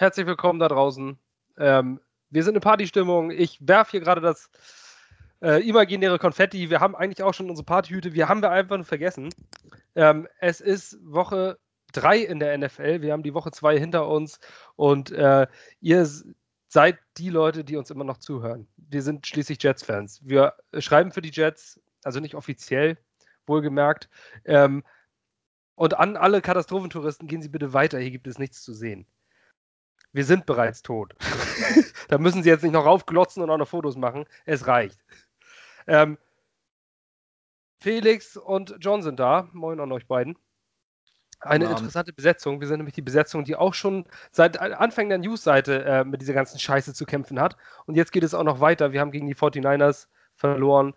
Herzlich willkommen da draußen. Ähm, wir sind in Partystimmung. Ich werfe hier gerade das äh, imaginäre Konfetti. Wir haben eigentlich auch schon unsere Partyhüte. Wir haben wir einfach nur vergessen. Ähm, es ist Woche 3 in der NFL. Wir haben die Woche 2 hinter uns und äh, ihr seid die Leute, die uns immer noch zuhören. Wir sind schließlich Jets-Fans. Wir schreiben für die Jets, also nicht offiziell, wohlgemerkt. Ähm, und an alle Katastrophentouristen gehen Sie bitte weiter. Hier gibt es nichts zu sehen wir sind bereits tot. da müssen sie jetzt nicht noch raufglotzen und auch noch Fotos machen. Es reicht. Ähm, Felix und John sind da. Moin an euch beiden. Eine interessante Besetzung. Wir sind nämlich die Besetzung, die auch schon seit Anfang der News-Seite äh, mit dieser ganzen Scheiße zu kämpfen hat. Und jetzt geht es auch noch weiter. Wir haben gegen die 49ers verloren.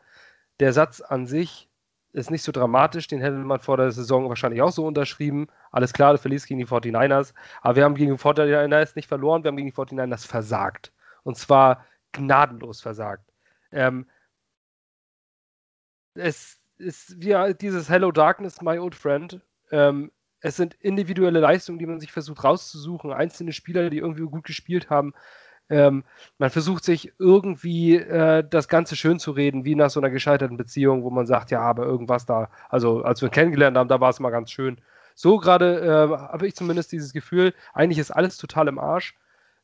Der Satz an sich ist nicht so dramatisch. Den hätte man vor der Saison wahrscheinlich auch so unterschrieben. Alles klar, du verlierst gegen die 49ers. Aber wir haben gegen die 49ers nicht verloren, wir haben gegen die 49ers versagt. Und zwar gnadenlos versagt. Ähm, es ist wie dieses Hello Darkness, my old friend. Ähm, es sind individuelle Leistungen, die man sich versucht rauszusuchen, einzelne Spieler, die irgendwie gut gespielt haben. Ähm, man versucht sich irgendwie äh, das Ganze schön zu reden, wie nach so einer gescheiterten Beziehung, wo man sagt, ja, aber irgendwas da, also als wir kennengelernt haben, da war es mal ganz schön. So gerade äh, habe ich zumindest dieses Gefühl, eigentlich ist alles total im Arsch.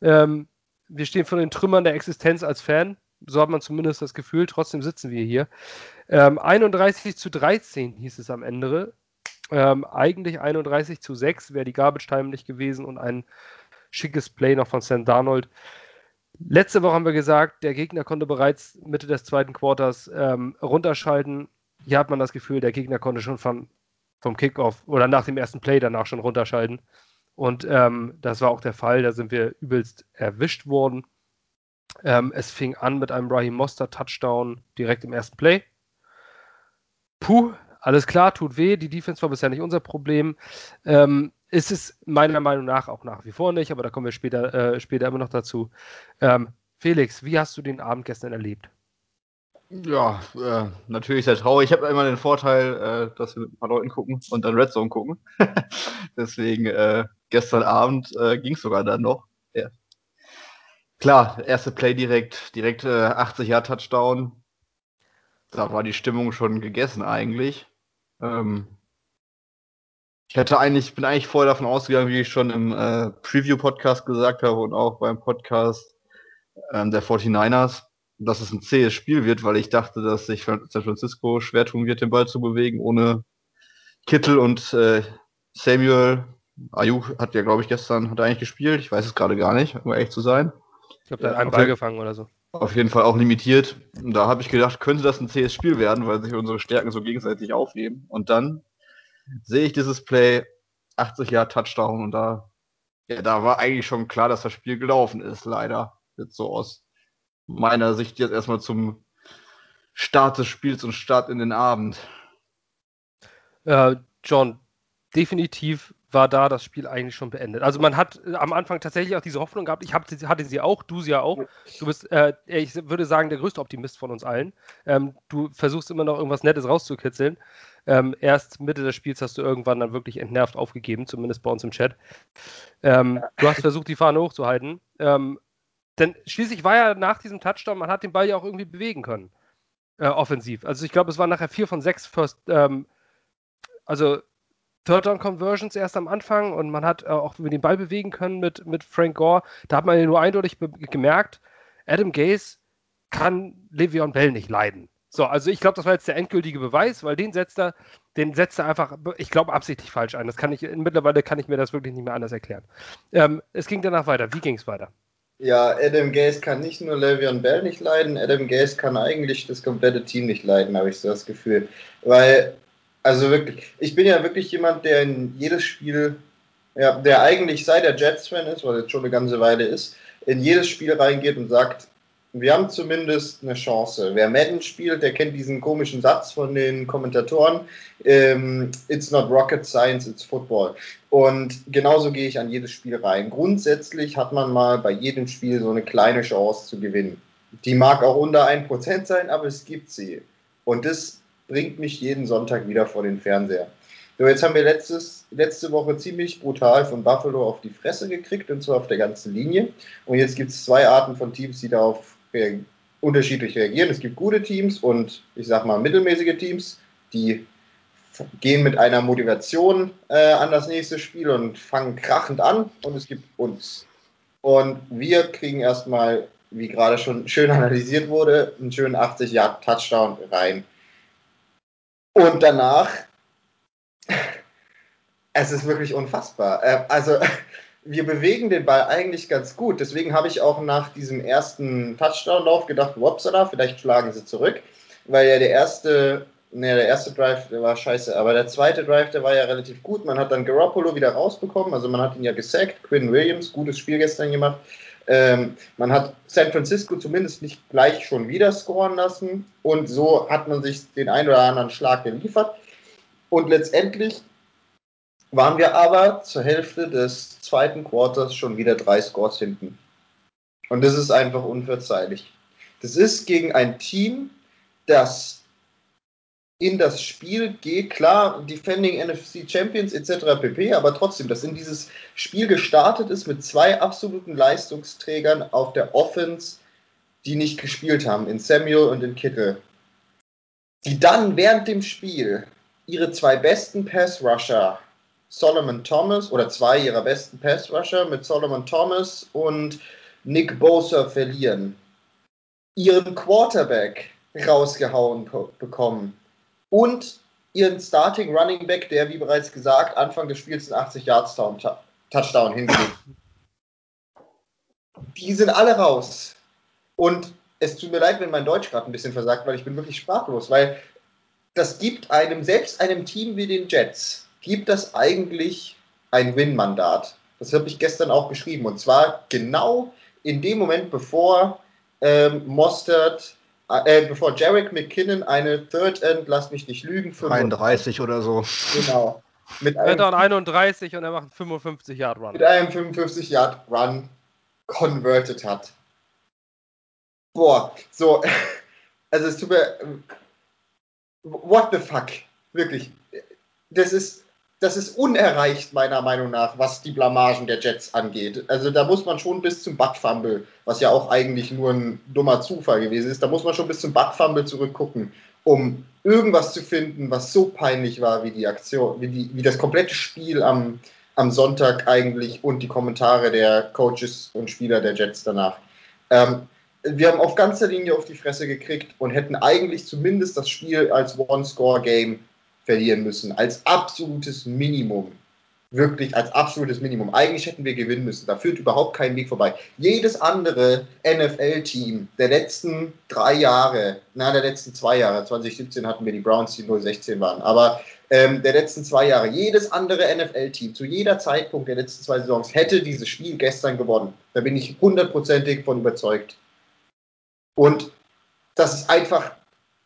Ähm, wir stehen vor den Trümmern der Existenz als Fan. So hat man zumindest das Gefühl. Trotzdem sitzen wir hier. Ähm, 31 zu 13 hieß es am Ende. Ähm, eigentlich 31 zu 6 wäre die Garbage Time nicht gewesen und ein schickes Play noch von Sam Darnold. Letzte Woche haben wir gesagt, der Gegner konnte bereits Mitte des zweiten Quarters ähm, runterschalten. Hier hat man das Gefühl, der Gegner konnte schon von, vom Kickoff oder nach dem ersten Play danach schon runterschalten. Und ähm, das war auch der Fall. Da sind wir übelst erwischt worden. Ähm, es fing an mit einem Raheem Monster Touchdown direkt im ersten Play. Puh, alles klar, tut weh. Die Defense war bisher nicht unser Problem. Ähm, ist es meiner Meinung nach auch nach wie vor nicht, aber da kommen wir später, äh, später immer noch dazu. Ähm, Felix, wie hast du den Abend gestern erlebt? Ja, äh, natürlich sehr traurig. Ich habe immer den Vorteil, äh, dass wir mit ein paar Leuten gucken und dann Red Zone gucken. Deswegen äh, gestern Abend äh, ging es sogar dann noch. Ja. Klar, erste Play direkt, direkt 80 Jahre Touchdown. Da war die Stimmung schon gegessen eigentlich. Ähm, ich hätte eigentlich, bin eigentlich vorher davon ausgegangen, wie ich schon im äh, Preview-Podcast gesagt habe und auch beim Podcast ähm, der 49ers, dass es ein zähes Spiel wird, weil ich dachte, dass sich San Francisco schwer tun wird, den Ball zu bewegen, ohne Kittel und äh, Samuel. Ayuk hat ja, glaube ich, gestern, hat er eigentlich gespielt. Ich weiß es gerade gar nicht, um ehrlich zu sein. Ich glaube, der hat einen Ball gefangen oder so. Auf jeden Fall auch limitiert. Und da habe ich gedacht, könnte das ein zähes Spiel werden, weil sich unsere Stärken so gegenseitig aufheben. Und dann sehe ich dieses Play, 80 Jahre Touchdown und da, ja, da war eigentlich schon klar, dass das Spiel gelaufen ist, leider. Jetzt so aus meiner Sicht jetzt erstmal zum Start des Spiels und Start in den Abend. Äh, John, definitiv war da das Spiel eigentlich schon beendet. Also man hat äh, am Anfang tatsächlich auch diese Hoffnung gehabt. Ich hab, hatte sie auch, du sie ja auch. Du bist, äh, ich würde sagen, der größte Optimist von uns allen. Ähm, du versuchst immer noch irgendwas Nettes rauszukitzeln. Ähm, erst Mitte des Spiels hast du irgendwann dann wirklich entnervt aufgegeben, zumindest bei uns im Chat. Ähm, du hast versucht, die Fahne hochzuhalten. Ähm, denn schließlich war ja nach diesem Touchdown, man hat den Ball ja auch irgendwie bewegen können. Äh, offensiv. Also ich glaube, es waren nachher vier von sechs First, ähm, also Third Down Conversions erst am Anfang und man hat äh, auch den Ball bewegen können mit, mit Frank Gore. Da hat man ja nur eindeutig gemerkt, Adam Gaze kann Le'Veon Bell nicht leiden. So, also ich glaube, das war jetzt der endgültige Beweis, weil den setzt er, den setzt er einfach, ich glaube, absichtlich falsch ein. Das kann ich, mittlerweile kann ich mir das wirklich nicht mehr anders erklären. Ähm, es ging danach weiter. Wie ging es weiter? Ja, Adam Gaze kann nicht nur Le'Veon Bell nicht leiden, Adam Gaze kann eigentlich das komplette Team nicht leiden, habe ich so das Gefühl. Weil, also wirklich, ich bin ja wirklich jemand, der in jedes Spiel, ja, der eigentlich seit der Jets-Fan ist, weil jetzt schon eine ganze Weile ist, in jedes Spiel reingeht und sagt, wir haben zumindest eine Chance. Wer Madden spielt, der kennt diesen komischen Satz von den Kommentatoren. Ähm, it's not rocket science, it's football. Und genauso gehe ich an jedes Spiel rein. Grundsätzlich hat man mal bei jedem Spiel so eine kleine Chance zu gewinnen. Die mag auch unter 1% sein, aber es gibt sie. Und das bringt mich jeden Sonntag wieder vor den Fernseher. So, jetzt haben wir letztes, letzte Woche ziemlich brutal von Buffalo auf die Fresse gekriegt, und zwar auf der ganzen Linie. Und jetzt gibt es zwei Arten von Teams, die darauf unterschiedlich reagieren. Es gibt gute Teams und ich sag mal mittelmäßige Teams, die gehen mit einer Motivation äh, an das nächste Spiel und fangen krachend an. Und es gibt uns. Und wir kriegen erstmal, wie gerade schon schön analysiert wurde, einen schönen 80 Yard Touchdown rein. Und danach es ist wirklich unfassbar. Äh, also wir bewegen den Ball eigentlich ganz gut. Deswegen habe ich auch nach diesem ersten Touchdown-Lauf gedacht, Wopsala, vielleicht schlagen sie zurück. Weil ja der erste, ne, der erste Drive, der war scheiße, aber der zweite Drive, der war ja relativ gut. Man hat dann Garoppolo wieder rausbekommen, also man hat ihn ja gesackt. Quinn Williams, gutes Spiel gestern gemacht. Ähm, man hat San Francisco zumindest nicht gleich schon wieder scoren lassen und so hat man sich den einen oder anderen Schlag geliefert. Und letztendlich waren wir aber zur Hälfte des zweiten Quarters schon wieder drei Scores hinten. Und das ist einfach unverzeihlich. Das ist gegen ein Team, das in das Spiel geht, klar, Defending NFC Champions etc. pp, aber trotzdem, das in dieses Spiel gestartet ist mit zwei absoluten Leistungsträgern auf der Offense, die nicht gespielt haben, in Samuel und in Kittel. Die dann während dem Spiel ihre zwei besten Pass-Rusher Solomon Thomas oder zwei ihrer besten Pass-Rusher mit Solomon Thomas und Nick Bosa verlieren, ihren Quarterback rausgehauen bekommen und ihren Starting Running Back, der, wie bereits gesagt, Anfang des Spiels einen 80 Yards Touchdown hingelegt. Die sind alle raus. Und es tut mir leid, wenn mein Deutsch gerade ein bisschen versagt, weil ich bin wirklich sprachlos, weil das gibt einem, selbst einem Team wie den Jets, gibt das eigentlich ein Win-Mandat. Das habe ich gestern auch geschrieben. Und zwar genau in dem Moment, bevor ähm, Mostert, äh, bevor Jarek McKinnon eine Third End, lass mich nicht lügen, 35 oder so. Genau. Mit einem, 31 und er macht einen 55 Yard Run. Mit einem 55 Yard Run converted hat. Boah, so, also es tut mir, what the fuck, wirklich. Das ist, das ist unerreicht, meiner Meinung nach, was die Blamagen der Jets angeht. Also da muss man schon bis zum Butt-Fumble, was ja auch eigentlich nur ein dummer Zufall gewesen ist, da muss man schon bis zum Butt-Fumble zurückgucken, um irgendwas zu finden, was so peinlich war wie die Aktion, wie, die, wie das komplette Spiel am, am Sonntag eigentlich und die Kommentare der Coaches und Spieler der Jets danach. Ähm, wir haben auf ganzer Linie auf die Fresse gekriegt und hätten eigentlich zumindest das Spiel als One-Score-Game verlieren müssen, als absolutes Minimum. Wirklich als absolutes Minimum. Eigentlich hätten wir gewinnen müssen. Da führt überhaupt kein Weg vorbei. Jedes andere NFL-Team der letzten drei Jahre, na, der letzten zwei Jahre, 2017 hatten wir die Browns, die 016 waren, aber ähm, der letzten zwei Jahre, jedes andere NFL-Team zu jeder Zeitpunkt der letzten zwei Saisons hätte dieses Spiel gestern gewonnen. Da bin ich hundertprozentig von überzeugt. Und das ist einfach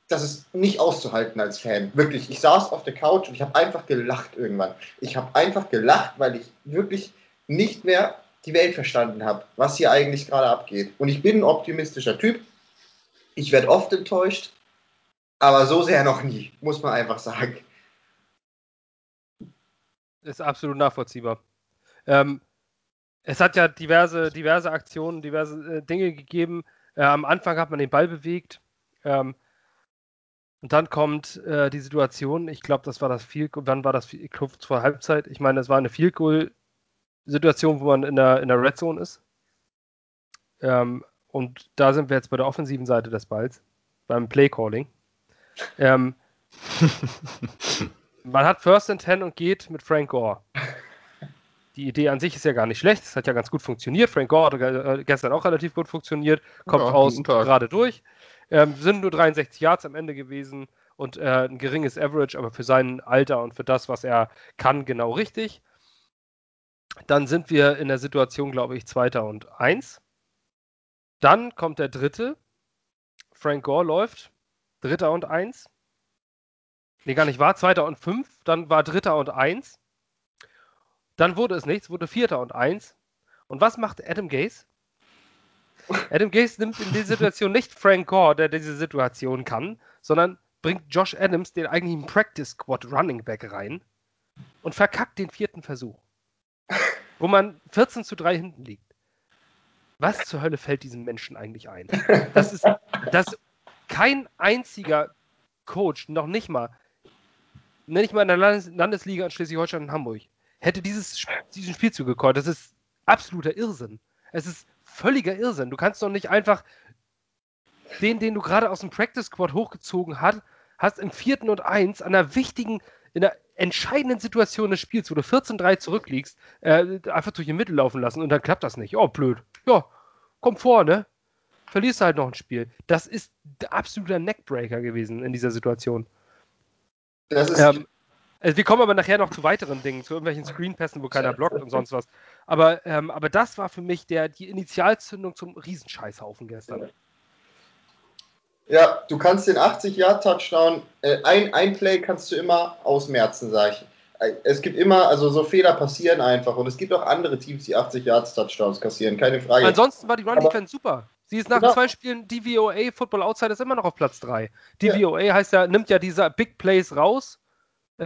das ist nicht auszuhalten als Fan. Wirklich. Ich saß auf der Couch und ich habe einfach gelacht irgendwann. Ich habe einfach gelacht, weil ich wirklich nicht mehr die Welt verstanden habe, was hier eigentlich gerade abgeht. Und ich bin ein optimistischer Typ. Ich werde oft enttäuscht, aber so sehr noch nie, muss man einfach sagen. Ist absolut nachvollziehbar. Ähm, es hat ja diverse, diverse Aktionen, diverse äh, Dinge gegeben. Äh, am Anfang hat man den Ball bewegt. Ähm, und dann kommt äh, die Situation, ich glaube, das war das Field wann war das, glaube, zur Halbzeit. Ich meine, es war eine Field Goal Situation, wo man in der, in der Red Zone ist. Ähm, und da sind wir jetzt bei der offensiven Seite des Balls, beim Play Calling. Ähm, man hat First and Ten und geht mit Frank Gore. Die Idee an sich ist ja gar nicht schlecht. Es hat ja ganz gut funktioniert. Frank Gore hat äh, gestern auch relativ gut funktioniert. Kommt ja, aus gerade durch. Ähm, sind nur 63 Yards am Ende gewesen und äh, ein geringes Average, aber für sein Alter und für das, was er kann, genau richtig. Dann sind wir in der Situation, glaube ich, Zweiter und Eins. Dann kommt der dritte. Frank Gore läuft. Dritter und Eins. Nee, gar nicht war. Zweiter und fünf. Dann war Dritter und Eins. Dann wurde es nichts, wurde Vierter und Eins. Und was macht Adam Gase? Adam Gase nimmt in dieser Situation nicht Frank Gore, der diese Situation kann, sondern bringt Josh Adams, den eigentlichen Practice Squad Running Back rein und verkackt den vierten Versuch. wo man 14 zu 3 hinten liegt. Was zur Hölle fällt diesem Menschen eigentlich ein? Das ist, dass kein einziger Coach, noch nicht mal, ich mal in der Landes Landesliga in Schleswig-Holstein und Hamburg, hätte dieses, diesen Spielzug gekonnt. Das ist absoluter Irrsinn. Es ist völliger Irrsinn. Du kannst doch nicht einfach den, den du gerade aus dem Practice Squad hochgezogen hast, hast im vierten und eins an einer wichtigen, in einer entscheidenden Situation des Spiels, wo du 14-3 zurückliegst, äh, einfach durch die Mitte laufen lassen und dann klappt das nicht. Oh, blöd. Ja, komm vor, ne? Verlierst halt noch ein Spiel. Das ist der absoluter Neckbreaker gewesen in dieser Situation. Das ist. Ähm, also wir kommen aber nachher noch zu weiteren Dingen, zu irgendwelchen Screenpässen, wo keiner blockt und sonst was. Aber, ähm, aber das war für mich der, die Initialzündung zum Riesenscheißhaufen gestern. Ja, du kannst den 80-Yard-Touchdown, äh, ein, ein Play kannst du immer ausmerzen, sag ich. Äh, es gibt immer, also so Fehler passieren einfach und es gibt auch andere Teams, die 80 Yards Touchdowns kassieren, keine Frage. Ansonsten war die Run Defense super. Sie ist nach genau. zwei Spielen DVOA Football Outsiders immer noch auf Platz 3. DVOA ja. heißt ja, nimmt ja diese Big Plays raus,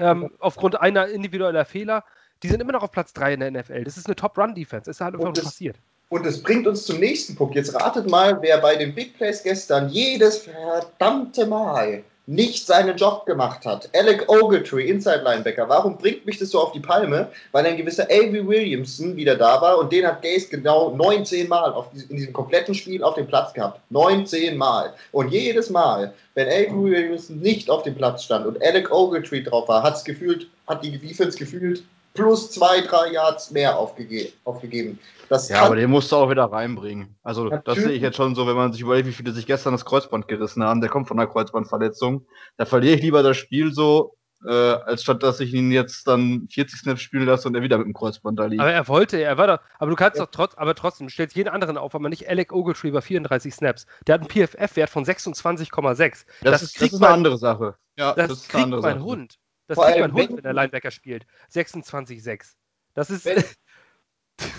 ähm, aufgrund einer individueller Fehler. Die sind immer noch auf Platz 3 in der NFL. Das ist eine Top Run Defense. Ist halt einfach das, passiert. Und es bringt uns zum nächsten Punkt. Jetzt ratet mal, wer bei den Big Plays gestern jedes verdammte Mal nicht seinen Job gemacht hat. Alec Ogletree, Inside Linebacker. Warum bringt mich das so auf die Palme? Weil ein gewisser Avery Williamson wieder da war und den hat Gaze genau 19 Mal auf, in diesem kompletten Spiel auf dem Platz gehabt. 19 Mal. Und jedes Mal, wenn Avery Williamson nicht auf dem Platz stand und Alec Ogletree drauf war, hat's gefühlt, hat die Defense gefühlt plus zwei, drei Yards mehr aufgege aufgegeben. Das ja, aber den musst du auch wieder reinbringen. Also Natürlich. das sehe ich jetzt schon so, wenn man sich überlegt, wie viele sich gestern das Kreuzband gerissen haben. Der kommt von einer Kreuzbandverletzung. Da verliere ich lieber das Spiel so, äh, als statt dass ich ihn jetzt dann 40 Snaps spielen lasse und er wieder mit dem Kreuzband da liegt. Aber er wollte, er war da. Aber du kannst ja. doch trotz, aber trotzdem, du stellst jeden anderen auf, aber nicht Alec Ogletree bei 34 Snaps. Der hat einen PFF-Wert von 26,6. Das, das, ist, das ist eine andere Sache. Ja, das, das kriegt mein Sache. Hund. Das Vor kriegt mein Hund, wenn der Linebacker spielt. 26,6. Das ist. Wenn,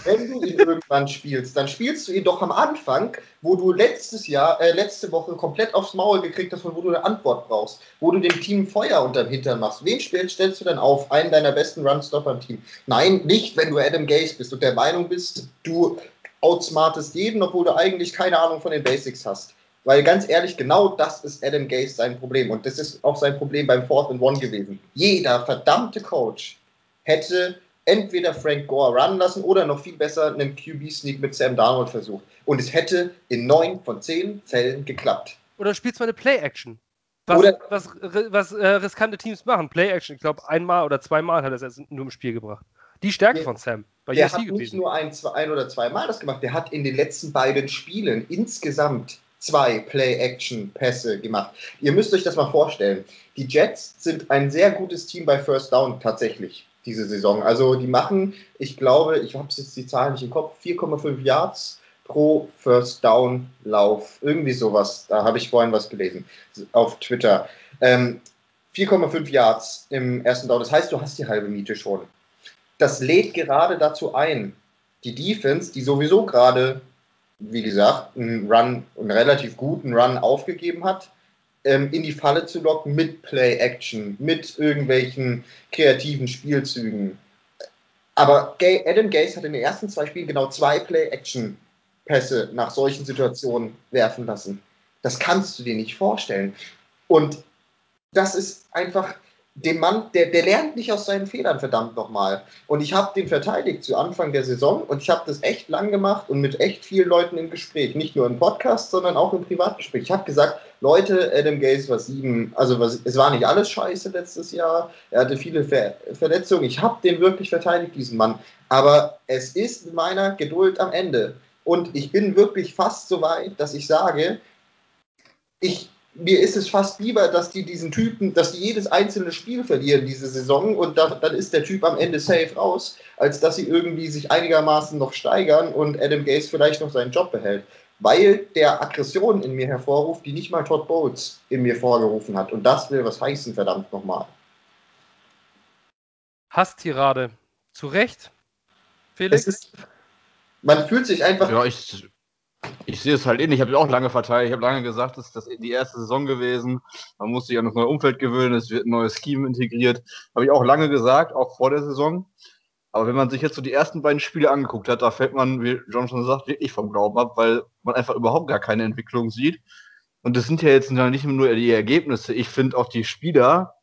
wenn du ihn irgendwann spielst, dann spielst du ihn doch am Anfang, wo du letztes Jahr, äh, letzte Woche komplett aufs Maul gekriegt hast, von wo du eine Antwort brauchst, wo du dem Team Feuer unterm Hintern machst. Wen stellst, stellst du dann auf? Einen deiner besten Runstopper im Team? Nein, nicht, wenn du Adam Gaze bist und der Meinung bist, du outsmartest jeden, obwohl du eigentlich keine Ahnung von den Basics hast. Weil ganz ehrlich, genau das ist Adam Gase sein Problem. Und das ist auch sein Problem beim Fourth and One gewesen. Jeder verdammte Coach hätte entweder Frank Gore run lassen oder noch viel besser einen QB-Sneak mit Sam Darnold versucht. Und es hätte in neun von zehn Fällen geklappt. Oder spielst du eine Play-Action? Was, oder, was, was äh, riskante Teams machen. Play-Action, ich glaube, einmal oder zweimal hat er es nur im Spiel gebracht. Die Stärke der, von Sam. Bei der USC hat gewesen. nicht nur ein, zwei, ein oder zweimal das gemacht, der hat in den letzten beiden Spielen insgesamt zwei Play-Action-Pässe gemacht. Ihr müsst euch das mal vorstellen. Die Jets sind ein sehr gutes Team bei First Down tatsächlich diese Saison. Also die machen, ich glaube, ich habe jetzt die Zahlen nicht im Kopf, 4,5 Yards pro First Down Lauf. Irgendwie sowas. Da habe ich vorhin was gelesen auf Twitter. Ähm, 4,5 Yards im ersten Down. Das heißt, du hast die halbe Miete schon. Das lädt gerade dazu ein, die Defense, die sowieso gerade wie gesagt, einen Run, einen relativ guten Run aufgegeben hat, ähm, in die Falle zu locken mit Play-Action, mit irgendwelchen kreativen Spielzügen. Aber Adam Gase hat in den ersten zwei Spielen genau zwei Play-Action-Pässe nach solchen Situationen werfen lassen. Das kannst du dir nicht vorstellen. Und das ist einfach, dem Mann, der, der lernt nicht aus seinen Fehlern, verdammt nochmal. Und ich habe den verteidigt zu Anfang der Saison und ich habe das echt lang gemacht und mit echt vielen Leuten im Gespräch. Nicht nur im Podcast, sondern auch im Privatgespräch. Ich habe gesagt, Leute, Adam Gaze war sieben, also was, es war nicht alles scheiße letztes Jahr. Er hatte viele Ver Verletzungen. Ich habe den wirklich verteidigt, diesen Mann. Aber es ist meiner Geduld am Ende. Und ich bin wirklich fast so weit, dass ich sage, ich mir ist es fast lieber, dass die diesen Typen, dass die jedes einzelne Spiel verlieren diese Saison und da, dann ist der Typ am Ende safe raus, als dass sie irgendwie sich einigermaßen noch steigern und Adam Gaze vielleicht noch seinen Job behält. Weil der Aggression in mir hervorruft, die nicht mal Todd Bowles in mir vorgerufen hat. Und das will was heißen, verdammt nochmal. Hasstirade. Zu Recht, Felix? Ist, man fühlt sich einfach. Ja, ich, Ich sehe es halt ähnlich. Ich habe auch lange verteilt. Ich habe lange gesagt, es ist das die erste Saison gewesen. Man muss sich an das neue Umfeld gewöhnen. Es wird ein neues Scheme integriert. Habe ich auch lange gesagt, auch vor der Saison. Aber wenn man sich jetzt so die ersten beiden Spiele angeguckt hat, da fällt man, wie John schon sagt, wirklich vom Glauben ab, weil man einfach überhaupt gar keine Entwicklung sieht. Und das sind ja jetzt nicht nur die Ergebnisse. Ich finde auch die Spieler,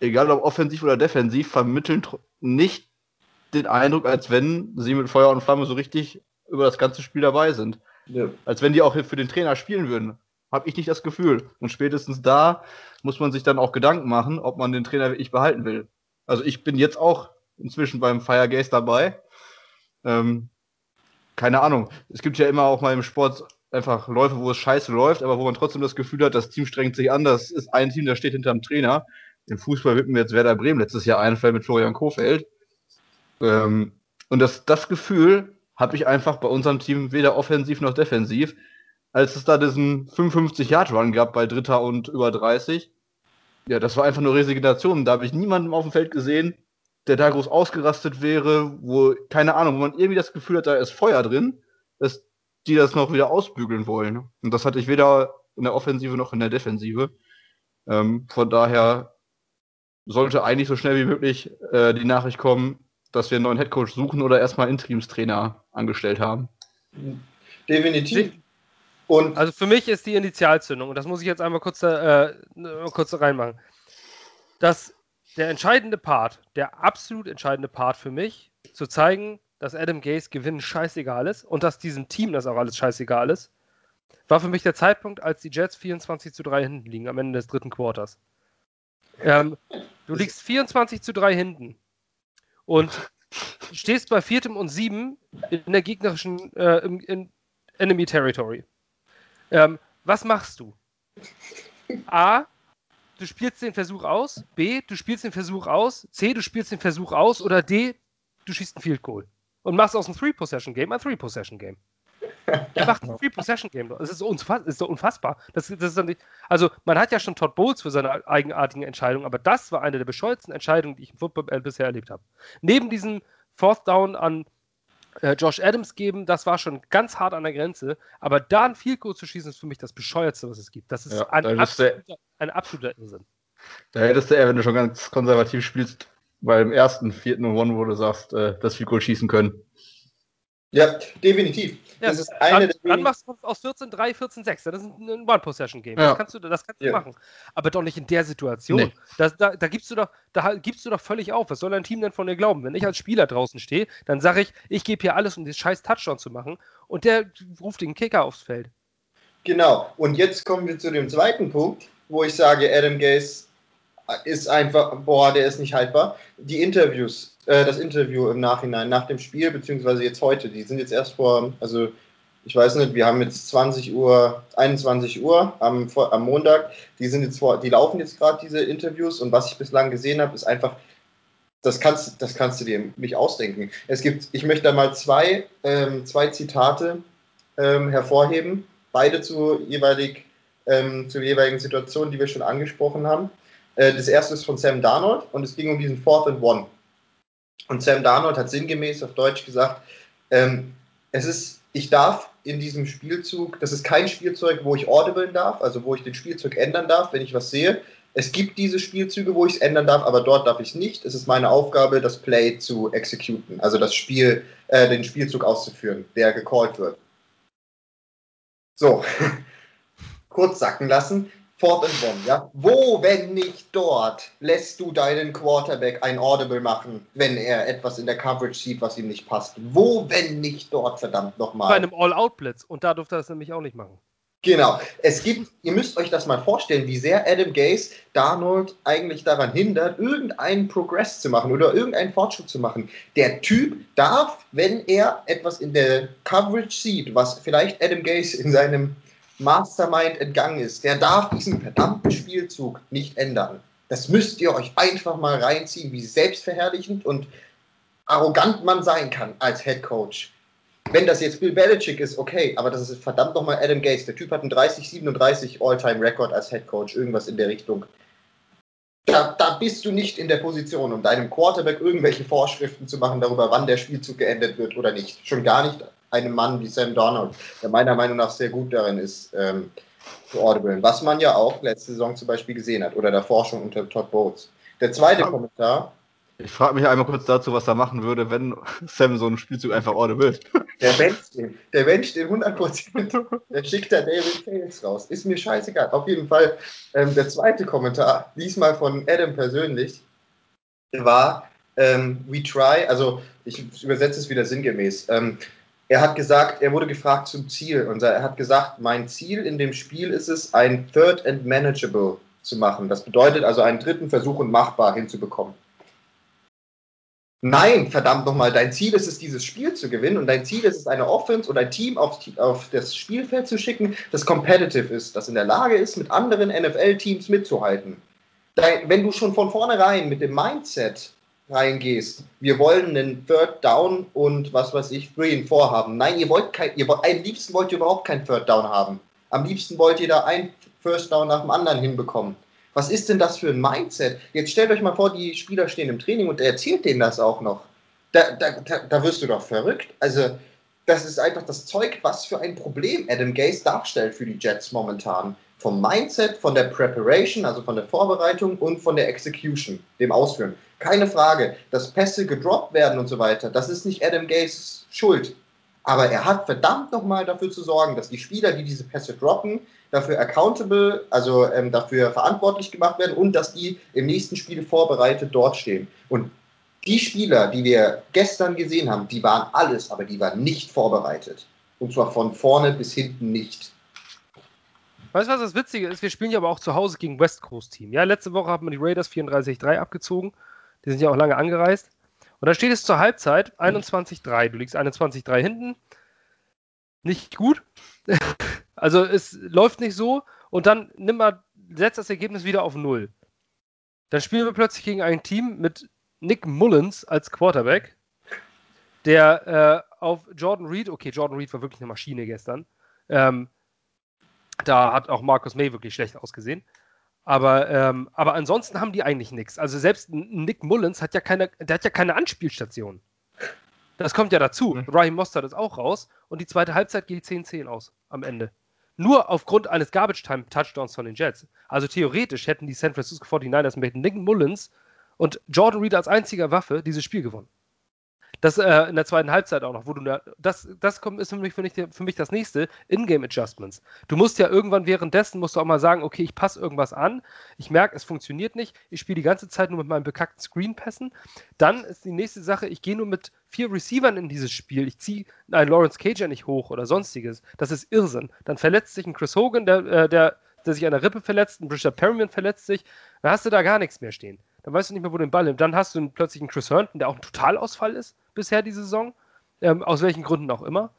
egal ob offensiv oder defensiv, vermitteln nicht den Eindruck, als wenn sie mit Feuer und Flamme so richtig über das ganze Spiel dabei sind. Ja. Als wenn die auch für den Trainer spielen würden. Habe ich nicht das Gefühl. Und spätestens da muss man sich dann auch Gedanken machen, ob man den Trainer wirklich behalten will. Also ich bin jetzt auch inzwischen beim Firegaze dabei. Ähm, keine Ahnung. Es gibt ja immer auch mal im Sport einfach Läufe, wo es scheiße läuft, aber wo man trotzdem das Gefühl hat, das Team strengt sich an. Das ist ein Team, das steht hinter dem Trainer. Im Fußball wird mir jetzt Werder Bremen letztes Jahr einfallen mit Florian Kofeld. Ähm, und das, das Gefühl habe ich einfach bei unserem Team weder offensiv noch defensiv. Als es da diesen 55-Yard-Run gab bei Dritter und über 30, ja, das war einfach nur Resignation. Da habe ich niemanden auf dem Feld gesehen, der da groß ausgerastet wäre, wo, keine Ahnung, wo man irgendwie das Gefühl hat, da ist Feuer drin, dass die das noch wieder ausbügeln wollen. Und das hatte ich weder in der Offensive noch in der Defensive. Ähm, von daher sollte eigentlich so schnell wie möglich äh, die Nachricht kommen, dass wir einen neuen Headcoach suchen oder erstmal Interimstrainer angestellt haben. Definitiv. Und also für mich ist die Initialzündung, und das muss ich jetzt einmal kurz, äh, kurz reinmachen, dass der entscheidende Part, der absolut entscheidende Part für mich, zu zeigen, dass Adam Gaze gewinnen scheißegal ist und dass diesem Team das auch alles scheißegal ist, war für mich der Zeitpunkt, als die Jets 24 zu 3 hinten liegen am Ende des dritten Quarters. Ähm, du liegst 24 zu 3 hinten und stehst bei viertem und sieben in der gegnerischen äh, im, in Enemy Territory. Ähm, was machst du? A, du spielst den Versuch aus. B, du spielst den Versuch aus. C, du spielst den Versuch aus. Oder D, du schießt ein Field Goal. Und machst aus einem Three-Possession-Game ein Three-Possession-Game. Er macht ein Three-Possession-Game. Das ist, unfass ist so unfassbar. Das, das ist nicht, also, man hat ja schon Todd Bowles für seine eigenartigen Entscheidungen, aber das war eine der bescheuertsten Entscheidungen, die ich im Football bisher erlebt habe. Neben diesem Fourth Down an äh, Josh Adams geben, das war schon ganz hart an der Grenze. Aber da ein Field Goal zu schießen, ist für mich das Bescheuerste, was es gibt. Das ist ja, ein, absoluter, ein absoluter Irrsinn. Da hättest du eher, wenn du schon ganz konservativ spielst, beim ersten vierten und One, wo du sagst, äh, das Field Goal schießen können. Ja, definitiv. Ja, das ist eine dann, dann machst du aus 14-3, 14-6. Das ist ein One-Possession-Game. Ja. Das kannst du, das kannst du ja. machen. Aber doch nicht in der Situation. Nee. Das, da, da, gibst du doch, da gibst du doch völlig auf. Was soll dein Team denn von dir glauben? Wenn ich als Spieler draußen stehe, dann sage ich, ich gebe hier alles, um den scheiß Touchdown zu machen. Und der ruft den Kicker aufs Feld. Genau. Und jetzt kommen wir zu dem zweiten Punkt, wo ich sage, Adam Gase ist einfach, boah, der ist nicht haltbar. Die Interviews, äh, das Interview im Nachhinein, nach dem Spiel, beziehungsweise jetzt heute, die sind jetzt erst vor, also ich weiß nicht, wir haben jetzt 20 Uhr, 21 Uhr am, am Montag, die sind jetzt vor, die laufen jetzt gerade diese Interviews und was ich bislang gesehen habe, ist einfach, das kannst, das kannst du dir nicht ausdenken. Es gibt, ich möchte da mal zwei, ähm, zwei Zitate ähm, hervorheben, beide zu jeweilig, ähm, zur jeweiligen Situation, die wir schon angesprochen haben. Äh, das erste ist von Sam Darnold und es ging um diesen Fourth and One. Und Sam Darnold hat sinngemäß auf Deutsch gesagt, ähm, es ist, ich darf in diesem Spielzug, das ist kein Spielzeug, wo ich audiblen darf, also wo ich den Spielzug ändern darf, wenn ich was sehe. Es gibt diese Spielzüge, wo ich es ändern darf, aber dort darf ich es nicht. Es ist meine Aufgabe, das Play zu exekuten, also das Spiel, äh, den Spielzug auszuführen, der gecallt wird. So, kurz sacken lassen. Fourth and One, ja. Wo, wenn nicht dort, lässt du deinen Quarterback ein Audible machen, wenn er etwas in der Coverage sieht, was ihm nicht passt? Wo, wenn nicht dort, verdammt nochmal? Bei einem All-Out-Blitz. Und da durfte er es nämlich auch nicht machen. Genau. Es gibt, ihr müsst euch das mal vorstellen, wie sehr Adam Gase Darnold eigentlich daran hindert, irgendeinen Progress zu machen oder irgendeinen Fortschritt zu machen. Der Typ darf, wenn er etwas in der Coverage sieht, was vielleicht Adam Gase in seinem Mastermind entgangen ist, der darf diesen verdammten Spielzug nicht ändern. Das müsst ihr euch einfach mal reinziehen, wie selbstverherrlichend und arrogant man sein kann als Head Coach. Wenn das jetzt Bill Belichick ist, okay, aber das ist verdammt nochmal Adam Gates. Der Typ hat einen 30-37 All-Time-Record als Head Coach, irgendwas in der Richtung. Da, da, bist du nicht in der Position, um deinem Quarterback irgendwelche Vorschriften zu machen darüber, wann der Spielzug geendet wird oder nicht. Schon gar nicht einem Mann wie Sam Donald, der meiner Meinung nach sehr gut darin ist, ähm, zu audiblen. Was man ja auch letzte Saison zum Beispiel gesehen hat oder davor schon unter Todd Bowles. Der zweite Ja. Kommentar, Ich frage mich einmal kurz dazu, was er machen würde, wenn Sam so einen Spielzug einfach audible. der bencht den, der bencht den 100%. Der schickt da David Fails raus. Ist mir scheißegal. Auf jeden Fall, ähm, der zweite Kommentar, diesmal von Adam persönlich, war, ähm, we try, also ich übersetze es wieder sinngemäß. Ähm, er hat gesagt, er wurde gefragt zum Ziel und er hat gesagt, mein Ziel in dem Spiel ist es, ein Third and Manageable zu machen. Das bedeutet also einen dritten Versuch und machbar hinzubekommen. Nein, verdammt nochmal, dein Ziel ist es, dieses Spiel zu gewinnen und dein Ziel ist es, eine Offense oder ein Team auf, auf das Spielfeld zu schicken, das competitive ist, das in der Lage ist, mit anderen NFL-Teams mitzuhalten. Dein, wenn du schon von vornherein mit dem Mindset reingehst, wir wollen einen Third Down und was weiß ich, Three and Four haben. Nein, ihr wollt kein, ihr wollt, am liebsten wollt ihr überhaupt kein Third Down haben. Am liebsten wollt ihr da ein First Down nach dem anderen hinbekommen. Was ist denn das für ein Mindset? Jetzt stellt euch mal vor, die Spieler stehen im Training und er erzählt denen das auch noch. Da, da, da, da wirst du doch verrückt. Also, das ist einfach das Zeug, was für ein Problem Adam Gase darstellt für die Jets momentan. Vom Mindset, von der Preparation, also von der Vorbereitung und von der Execution, dem Ausführen. Keine Frage, dass Pässe gedroppt werden und so weiter, das ist nicht Adam Gases Schuld. Aber er hat verdammt nochmal dafür zu sorgen, dass die Spieler, die diese Pässe droppen, dafür accountable, also ähm, dafür verantwortlich gemacht werden und dass die im nächsten Spiel vorbereitet dort stehen. Und die Spieler, die wir gestern gesehen haben, die waren alles, aber die waren nicht vorbereitet. Und zwar von vorne bis hinten nicht. Weißt du, was das Witzige ist? Wir spielen ja aber auch zu Hause gegen West Coast Team. Ja, letzte Woche haben wir die Raiders 34-3 abgezogen. Die sind ja auch lange angereist. Und da steht es zur Halbzeit 21-3. Du liegst 21-3 hinten. Nicht gut. also es läuft nicht so. Und dann nimm mal, setzt das Ergebnis wieder auf Null. Dann spielen wir plötzlich gegen ein Team mit Nick Mullins als Quarterback, der äh, auf Jordan Reed, okay, Jordan Reed war wirklich eine Maschine gestern. Ähm, da hat auch Marcus May wirklich schlecht ausgesehen. Aber, ähm, aber ansonsten haben die eigentlich nichts. Also selbst Nick Mullins hat ja keine, der hat ja keine Anspielstation. Das kommt ja dazu. Mhm. Raheem Mostert ist auch raus und die zweite Halbzeit geht 10-10 aus am Ende. Nur aufgrund eines Garbage-Time-Touchdowns von den Jets. Also theoretisch hätten die San Francisco 49ers mit Nick Mullins und Jordan Reed als einziger Waffe dieses Spiel gewonnen. Das äh, in der zweiten Halbzeit auch noch, wo du da, das, das kommt, ist für mich, für, mich, für mich das nächste, Ingame Adjustments. Du musst ja irgendwann währenddessen, musst du auch mal sagen, okay, ich passe irgendwas an, ich merke, es funktioniert nicht, ich spiele die ganze Zeit nur mit meinen bekackten Screen-Pässen. Dann ist die nächste Sache, ich gehe nur mit vier Receivern in dieses Spiel, ich ziehe einen Lawrence Cager nicht hoch oder sonstiges. Das ist Irrsinn. Dann verletzt sich ein Chris Hogan, der, äh, der, der sich an der Rippe verletzt, ein Richard Perryman verletzt sich, dann hast du da gar nichts mehr stehen. Dann weißt du nicht mehr, wo du den Ball nimmst. Dann hast du plötzlich einen Chris Herndon, der auch ein Totalausfall ist bisher diese Saison. Ähm, aus welchen Gründen auch immer.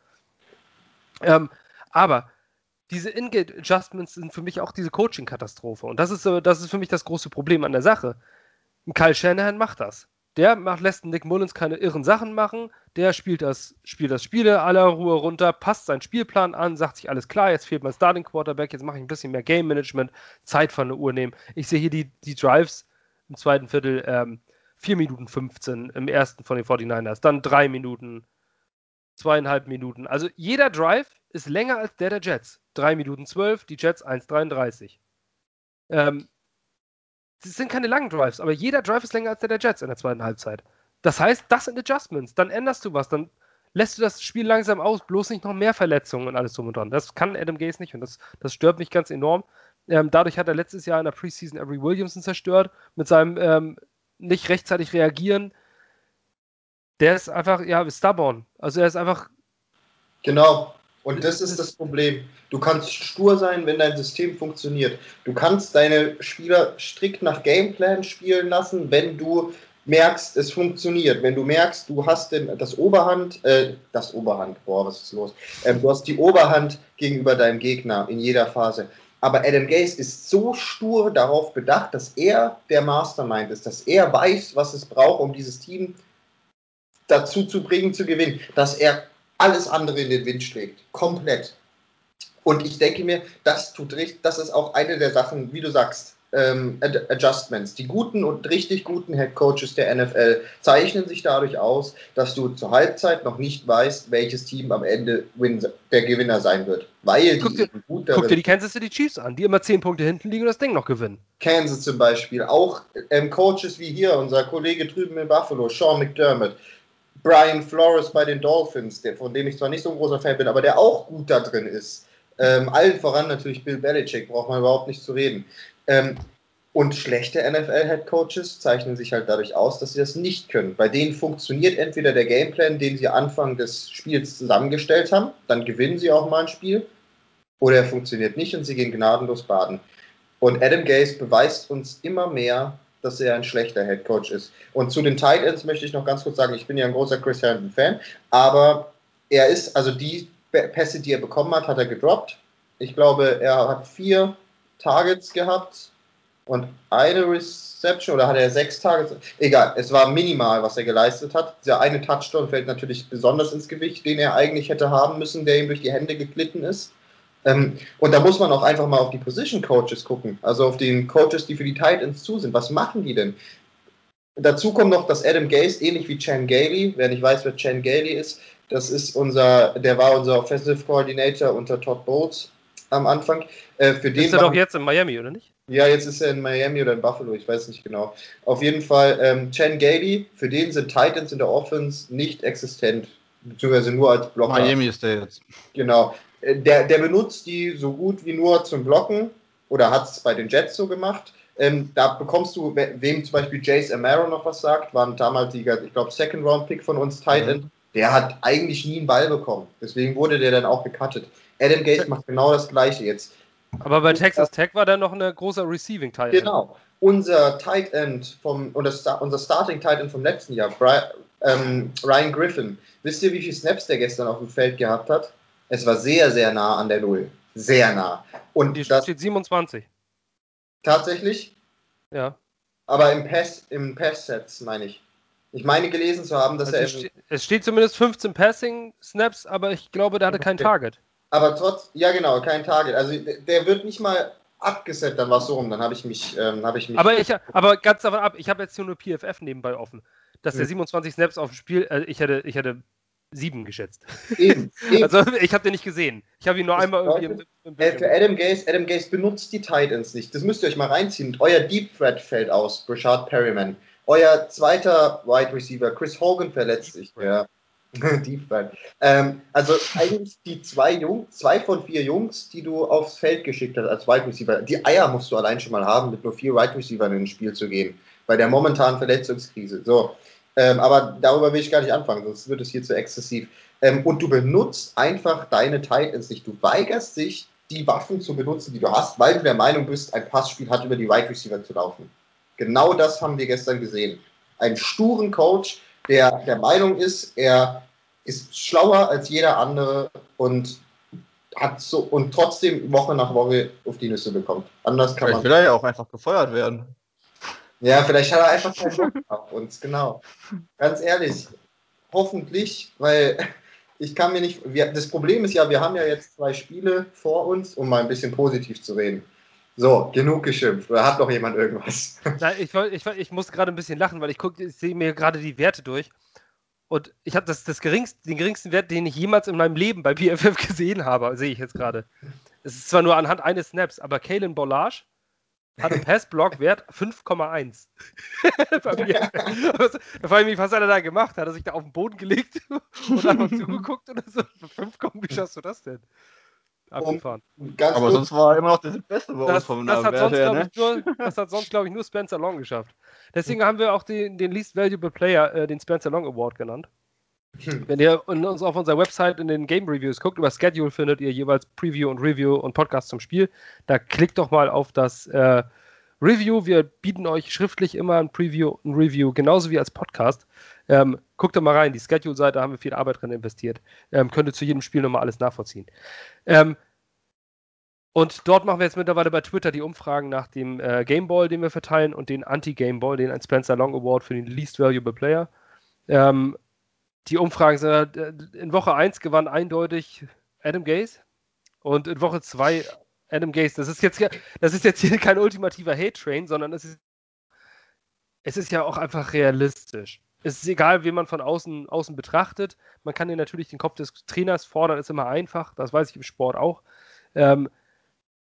Ähm, aber diese In-Gate-Adjustments sind für mich auch diese Coaching-Katastrophe. Und das ist, das ist für mich das große Problem an der Sache. Kyle Shanahan macht das. Der macht, lässt Nick Mullins keine irren Sachen machen. Der spielt das, spielt das Spiel aller Ruhe runter, passt seinen Spielplan an, sagt sich alles klar, jetzt fehlt mein Starting Quarterback, jetzt mache ich ein bisschen mehr Game Management, Zeit von der Uhr nehmen. Ich sehe hier die, die Drives im zweiten Viertel, ähm, 4 Minuten 15 im ersten von den 49ers, dann 3 Minuten, zweieinhalb Minuten. Also jeder Drive ist länger als der der Jets. 3 Minuten 12, die Jets 1,33. Ähm, das sind keine langen Drives, aber jeder Drive ist länger als der der Jets in der zweiten Halbzeit. Das heißt, das sind Adjustments. Dann änderst du was, dann lässt du das Spiel langsam aus, bloß nicht noch mehr Verletzungen und alles drum und dran. Das kann Adam Gase nicht und das, das stört mich ganz enorm. Ähm, dadurch hat er letztes Jahr in der Preseason Avery Williamson zerstört mit seinem ähm, nicht rechtzeitig reagieren. Der ist einfach, ja, stubborn. Also er ist einfach. Genau. Und das ist das Problem. Du kannst stur sein, wenn dein System funktioniert. Du kannst deine Spieler strikt nach Gameplan spielen lassen, wenn du merkst, es funktioniert. Wenn du merkst, du hast den, das Oberhand, äh, das Oberhand, boah, was ist los? Ähm, du hast die Oberhand gegenüber deinem Gegner in jeder Phase. Aber Adam Gase ist so stur darauf bedacht, dass er der Mastermind ist, dass er weiß, was es braucht, um dieses Team dazu zu bringen, zu gewinnen, dass er alles andere in den Wind schlägt. Komplett. Und ich denke mir, das tut richtig, das ist auch eine der Sachen, wie du sagst, ähm, Ad Adjustments. Die guten und richtig guten Head Coaches der NFL zeichnen sich dadurch aus, dass du zur Halbzeit noch nicht weißt, welches Team am Ende win der Gewinner sein wird. Weil guck die dir, gut guck dir die Kansas City Chiefs an, die immer 10 Punkte hinten liegen und das Ding noch gewinnen. Kansas zum Beispiel, auch ähm, Coaches wie hier, unser Kollege drüben in Buffalo, Sean McDermott, Brian Flores bei den Dolphins, der, von dem ich zwar nicht so ein großer Fan bin, aber der auch gut da drin ist. Ähm, allen voran natürlich Bill Belichick, braucht man überhaupt nicht zu reden. Ähm, und schlechte NFL-Head-Coaches zeichnen sich halt dadurch aus, dass sie das nicht können. Bei denen funktioniert entweder der Gameplan, den sie Anfang des Spiels zusammengestellt haben, dann gewinnen sie auch mal ein Spiel, oder er funktioniert nicht und sie gehen gnadenlos baden. Und Adam Gase beweist uns immer mehr, dass er ein schlechter Head-Coach ist. Und zu den Tight Ends möchte ich noch ganz kurz sagen, ich bin ja ein großer Chris Herndon-Fan, aber er ist, also die Pässe, die er bekommen hat, hat er gedroppt. Ich glaube, er hat vier Targets gehabt und eine Reception oder hatte er sechs Targets? Egal, es war minimal, was er geleistet hat. Dieser eine Touchdown fällt natürlich besonders ins Gewicht, den er eigentlich hätte haben müssen, der ihm durch die Hände geglitten ist. Ähm, und da muss man auch einfach mal auf die Position Coaches gucken, also auf den Coaches, die für die Titans zu sind. Was machen die denn? Dazu kommt noch, dass Adam Gase, ähnlich wie Chan Gailey, wer nicht weiß, wer Chan Gailey ist, das ist unser, der war unser Offensive Coordinator unter Todd Bowles am Anfang. Äh, für den ist er doch jetzt in Miami, oder nicht? Ja, jetzt ist er in Miami oder in Buffalo, ich weiß nicht genau. Auf jeden Fall, ähm, Chan Gailey, für den sind Titans in der Offense nicht existent, beziehungsweise nur als Blocker. Miami ist der jetzt. Genau. Äh, der, der benutzt die so gut wie nur zum Blocken oder hat es bei den Jets so gemacht. Ähm, da bekommst du, wem zum Beispiel Jace Amaro noch was sagt, war ein damaliger, ich glaube, Second-Round-Pick von uns, Tight End. Mhm. Der hat eigentlich nie einen Ball bekommen. Deswegen wurde der dann auch gecuttet. Adam Gates macht genau das Gleiche jetzt. Aber bei Texas Tech war da noch ein großer Receiving Tight End. Genau. Unser Tight End vom, oder unser Starting Tight End vom letzten Jahr, Brian, ähm, Ryan Griffin. Wisst ihr, wie viele Snaps der gestern auf dem Feld gehabt hat? Es war sehr, sehr nah an der Null. Sehr nah. Und Hier das steht 27. Tatsächlich? Ja. Aber im Pass, im Pass-Sets meine ich. Ich meine gelesen zu haben, dass also er. Es steht zumindest 15 Passing-Snaps, aber ich glaube, der hatte kein Target. Aber trotz, ja genau, kein Target. Also der wird nicht mal abgesetzt, dann war es so rum, dann habe ich mich, ähm, habe ich mich. Aber ich, aber ganz davon ab, ich habe jetzt hier nur PFF nebenbei offen, dass der 27 Snaps auf dem Spiel, äh, ich hätte, ich hätte sieben geschätzt. Eben, eben. Also ich habe den nicht gesehen. Ich habe ihn nur das einmal irgendwie im, im äh, Für Adam Gaze, Adam Gaze benutzt die Titans nicht. Das müsst ihr euch mal reinziehen. Euer Deep Threat fällt aus, Brashard Perryman. Euer zweiter Wide Receiver, Chris Hogan, verletzt sich. Ja. Deep Threat. Ähm, also eigentlich die zwei Jungs, zwei von vier Jungs, die du aufs Feld geschickt hast als Wide Receiver. Die Eier musst du allein schon mal haben, mit nur vier Wide Receivers in ein Spiel zu gehen. Bei der momentanen Verletzungskrise. So. Ähm, aber darüber will ich gar nicht anfangen, sonst wird es hier zu exzessiv. Ähm, und du benutzt einfach deine Titans nicht. Du weigerst dich, die Waffen zu benutzen, die du hast, weil du der Meinung bist, ein Passspiel hat über die Wide Receiver zu laufen. Genau das haben wir gestern gesehen. Einen sturen Coach, der der Meinung ist, er ist schlauer als jeder andere und hat so und trotzdem Woche nach Woche auf die Nüsse bekommt. Anders kann Vielleicht man. will er ja auch einfach gefeuert werden. Ja, vielleicht hat er einfach keinen Bock auf uns, genau. Ganz ehrlich, hoffentlich, weil ich kann mir nicht. Wir, das Problem ist ja, wir haben ja jetzt zwei Spiele vor uns, um mal ein bisschen positiv zu reden. So, genug geschimpft. Oder hat noch jemand irgendwas? Nein, ich, ich, ich muss gerade ein bisschen lachen, weil ich, ich sehe mir gerade die Werte durch. Und ich habe das, das geringste, den geringsten Wert, den ich jemals in meinem Leben bei PFF gesehen habe, sehe ich jetzt gerade. Es ist zwar nur anhand eines Snaps, aber Kalen Bollage hat einen Passblock-Wert 5,1. da frage ich mich, was hat er da gemacht? Hat er sich da auf den Boden gelegt und einfach zugeguckt oder so? 5, wie schaffst du das denn? Abgefahren. Aber sonst war er immer noch das Beste bei das, uns vom das Namen hat sonst, her, ne? nur, Das hat sonst, glaube ich, nur Spencer Long geschafft. Deswegen haben wir auch den, den Least Valuable Player, äh, den Spencer Long Award genannt. Hm. Wenn ihr uns auf unserer Website in den Game Reviews guckt, über Schedule findet ihr jeweils Preview und Review und Podcast zum Spiel. Da klickt doch mal auf das äh, Review. Wir bieten euch schriftlich immer ein Preview und Review, genauso wie als Podcast. Ähm, guckt da mal rein, die Schedule-Seite haben wir viel Arbeit drin investiert. Ähm, könnt ihr zu jedem Spiel nochmal alles nachvollziehen. Ähm, und dort machen wir jetzt mittlerweile bei Twitter die Umfragen nach dem äh, Game Ball, den wir verteilen, und den Anti-Game Ball, den Spencer Long Award für den Least Valuable Player. Ähm, die Umfragen sind äh, in Woche 1 gewann eindeutig Adam Gaze und in Woche 2 Adam Gaze, das ist jetzt, das ist jetzt hier kein ultimativer Hate-Train, sondern es ist, es ist ja auch einfach realistisch. Es ist egal, wie man von außen, außen betrachtet. Man kann dir natürlich den Kopf des Trainers fordern, ist immer einfach. Das weiß ich im Sport auch. Ähm,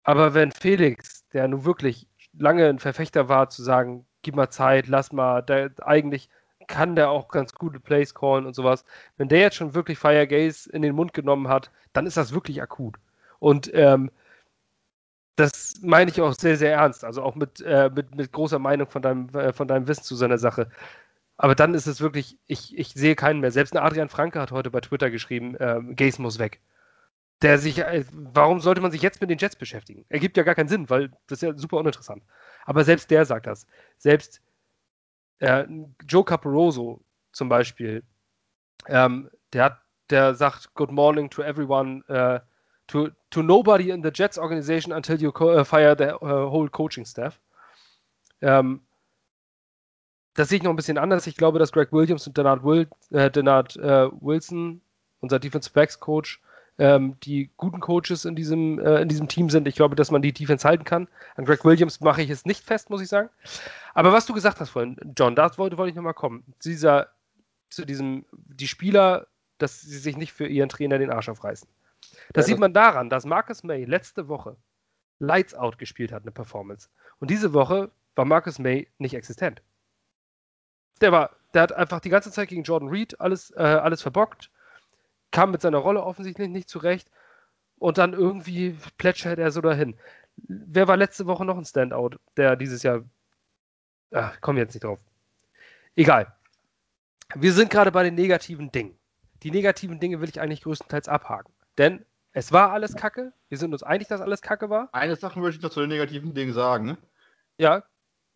aber wenn Felix, der nun wirklich lange ein Verfechter war, zu sagen, gib mal Zeit, lass mal, der, eigentlich kann der auch ganz gute Plays callen und sowas. Wenn der jetzt schon wirklich Fire Gaze in den Mund genommen hat, dann ist das wirklich akut. Und ähm, das meine ich auch sehr, sehr ernst. Also auch mit, äh, mit, mit großer Meinung von deinem, äh, von deinem Wissen zu seiner Sache. Aber dann ist es wirklich, ich, ich sehe keinen mehr. Selbst ein Adrian Franke hat heute bei Twitter geschrieben, äh, Gaze muss weg. Der sich, äh, warum sollte man sich jetzt mit den Jets beschäftigen? Ergibt ja gar keinen Sinn, weil das ist ja super uninteressant. Aber selbst der sagt das. Selbst äh, Joe Caporoso zum Beispiel, ähm, der, der sagt Good morning to everyone, uh, to, to nobody in the Jets organization until you uh, fire the uh, whole coaching staff. Ähm, das sehe ich noch ein bisschen anders. Ich glaube, dass Greg Williams und Denard, Will, äh, Denard äh, Wilson, unser Defense Backs Coach, ähm, die guten Coaches in diesem, äh, in diesem Team sind. Ich glaube, dass man die Defense halten kann. An Greg Williams mache ich es nicht fest, muss ich sagen. Aber was du gesagt hast vorhin, John, da wollte, wollte ich nochmal kommen. Dieser, zu diesem, die Spieler, dass sie sich nicht für ihren Trainer den Arsch aufreißen. Das ja, sieht man daran, dass Marcus May letzte Woche Lights Out gespielt hat, eine Performance. Und diese Woche war Marcus May nicht existent. Der war, der hat einfach die ganze Zeit gegen Jordan Reed alles, äh, alles verbockt kam mit seiner Rolle offensichtlich nicht zurecht und dann irgendwie plätschert er so dahin. Wer war letzte Woche noch ein Standout, der dieses Jahr. Ach, komm jetzt nicht drauf. Egal. Wir sind gerade bei den negativen Dingen. Die negativen Dinge will ich eigentlich größtenteils abhaken. Denn es war alles Kacke. Wir sind uns einig, dass alles Kacke war. Eine Sache möchte ich noch zu den negativen Dingen sagen. Ja,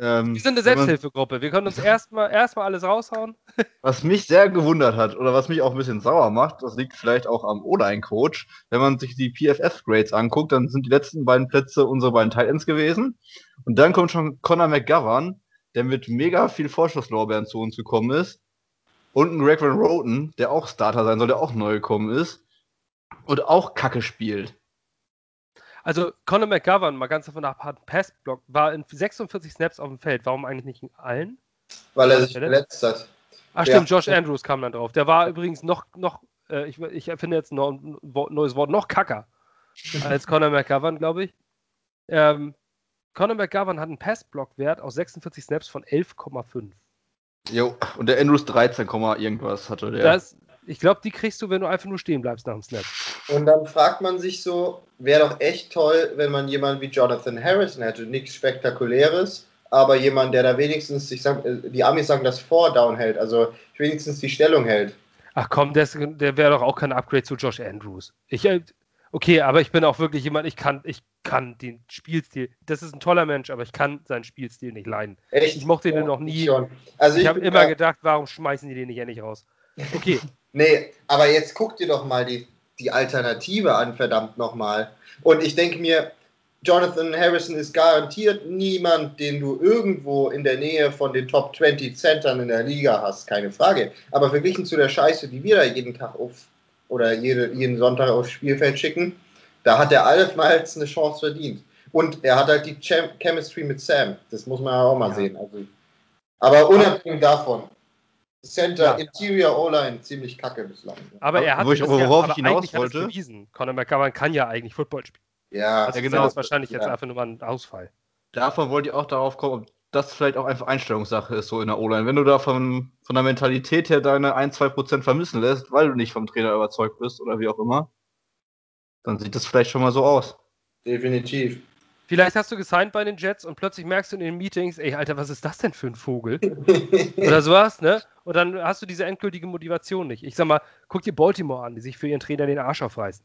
ähm, wir sind eine Selbsthilfegruppe. Wir können uns erstmal erstmal alles raushauen. Was mich sehr gewundert hat oder was mich auch ein bisschen sauer macht, das liegt vielleicht auch am O-Line-Coach. Wenn man sich die PFF-Grades anguckt, dann sind die letzten beiden Plätze unsere beiden Titans gewesen. Und dann kommt schon Conor McGovern, der mit mega viel Vorschusslorbeeren zu uns gekommen ist. Und ein Greg Van Roten, der auch Starter sein soll, der auch neu gekommen ist. Und auch Kacke spielt. Also Conor McGovern, mal ganz davon ab, hat einen Passblock, war in 46 Snaps auf dem Feld. Warum eigentlich nicht in allen? Weil er sich verletzt hat. Ach stimmt, ja. Josh Andrews kam dann drauf. Der war übrigens noch, noch äh, ich, ich erfinde jetzt noch ein neues Wort, noch kacker als Conor McGovern, glaube ich. Ähm, Conor McGovern hat einen Passblock-Wert aus 46 Snaps von 11,5. Jo, und der Andrews 13, irgendwas hatte der. Das, ich glaube, die kriegst du, wenn du einfach nur stehen bleibst nach dem Snap. Und dann fragt man sich so, wäre doch echt toll, wenn man jemanden wie Jonathan Harrison hätte. Nichts Spektakuläres, aber jemand, der da wenigstens, ich sag, die Amis sagen, das Vordown hält, also wenigstens die Stellung hält. Ach komm, der, der wäre doch auch kein Upgrade zu Josh Andrews. Ich, äh, okay, aber ich bin auch wirklich jemand, ich kann, ich kann den Spielstil, das ist ein toller Mensch, aber ich kann seinen Spielstil nicht leiden. Echt? Ich mochte den noch nie. Also ich, ich habe immer gedacht, warum schmeißen die den nicht endlich raus? Okay, Nee, aber jetzt guck dir doch mal die, die Alternative an, verdammt nochmal. Und ich denke mir, Jonathan Harrison ist garantiert niemand, den du irgendwo in der Nähe von den Top 20 Centern in der Liga hast, keine Frage. Aber verglichen zu der Scheiße, die wir da jeden Tag auf oder jede, jeden Sonntag aufs Spielfeld schicken, da hat er allenfalls eine Chance verdient. Und er hat halt die Chem Chemistry mit Sam. Das muss man ja auch mal ja. sehen. Also, aber unabhängig davon, Center, ja. Interior O-Line ziemlich kacke bislang. Aber er hat Wo ich, worauf ich hinaus wollte. Bewiesen. Conor McGovern kann ja eigentlich Football spielen. Ja, also ja genau. Das ist wahrscheinlich jetzt ja. einfach nur mal ein Ausfall. Davon wollte ich auch darauf kommen, ob das vielleicht auch einfach Einstellungssache ist, so in der O-Line. Wenn du da von, von der Mentalität her deine 1-2% vermissen lässt, weil du nicht vom Trainer überzeugt bist oder wie auch immer, dann sieht das vielleicht schon mal so aus. Definitiv. Vielleicht hast du gesigned bei den Jets und plötzlich merkst du in den Meetings, ey, Alter, was ist das denn für ein Vogel? Oder sowas, ne? Und dann hast du diese endgültige Motivation nicht. Ich sag mal, guck dir Baltimore an, die sich für ihren Trainer den Arsch aufreißen.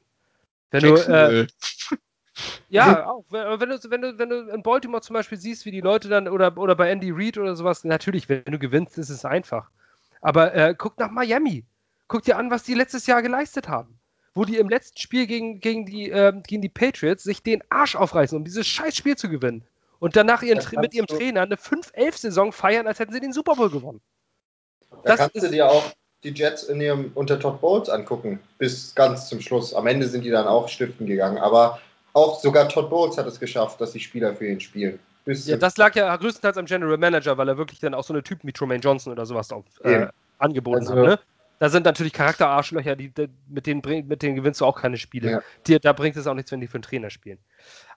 Wenn du, äh, ja, auch. Wenn du, wenn, du, wenn du in Baltimore zum Beispiel siehst, wie die Leute dann, oder, oder bei Andy Reid oder sowas, natürlich, wenn du gewinnst, ist es einfach. Aber äh, guck nach Miami. Guck dir an, was die letztes Jahr geleistet haben wo die im letzten Spiel gegen, gegen, die, äh, gegen die Patriots sich den Arsch aufreißen, um dieses scheiß Spiel zu gewinnen. Und danach ihren, mit ihrem Trainer eine 5-11-Saison feiern, als hätten sie den Super Bowl gewonnen. Da das kannst du dir auch die Jets in ihrem unter Todd Bowles angucken, bis ganz zum Schluss. Am Ende sind die dann auch stiften gegangen, aber Auch sogar Todd Bowles hat es geschafft, dass die Spieler für ihn spielen. Bis ja, das lag ja größtenteils am General Manager, weil er wirklich dann auch so eine Typen wie Tremaine Johnson oder sowas auf, äh, angeboten also, hat. Ne? Da sind natürlich Charakterarschlöcher, die, die, mit, denen mit denen gewinnst du auch keine Spiele. Ja. Die, da bringt es auch nichts, wenn die für einen Trainer spielen.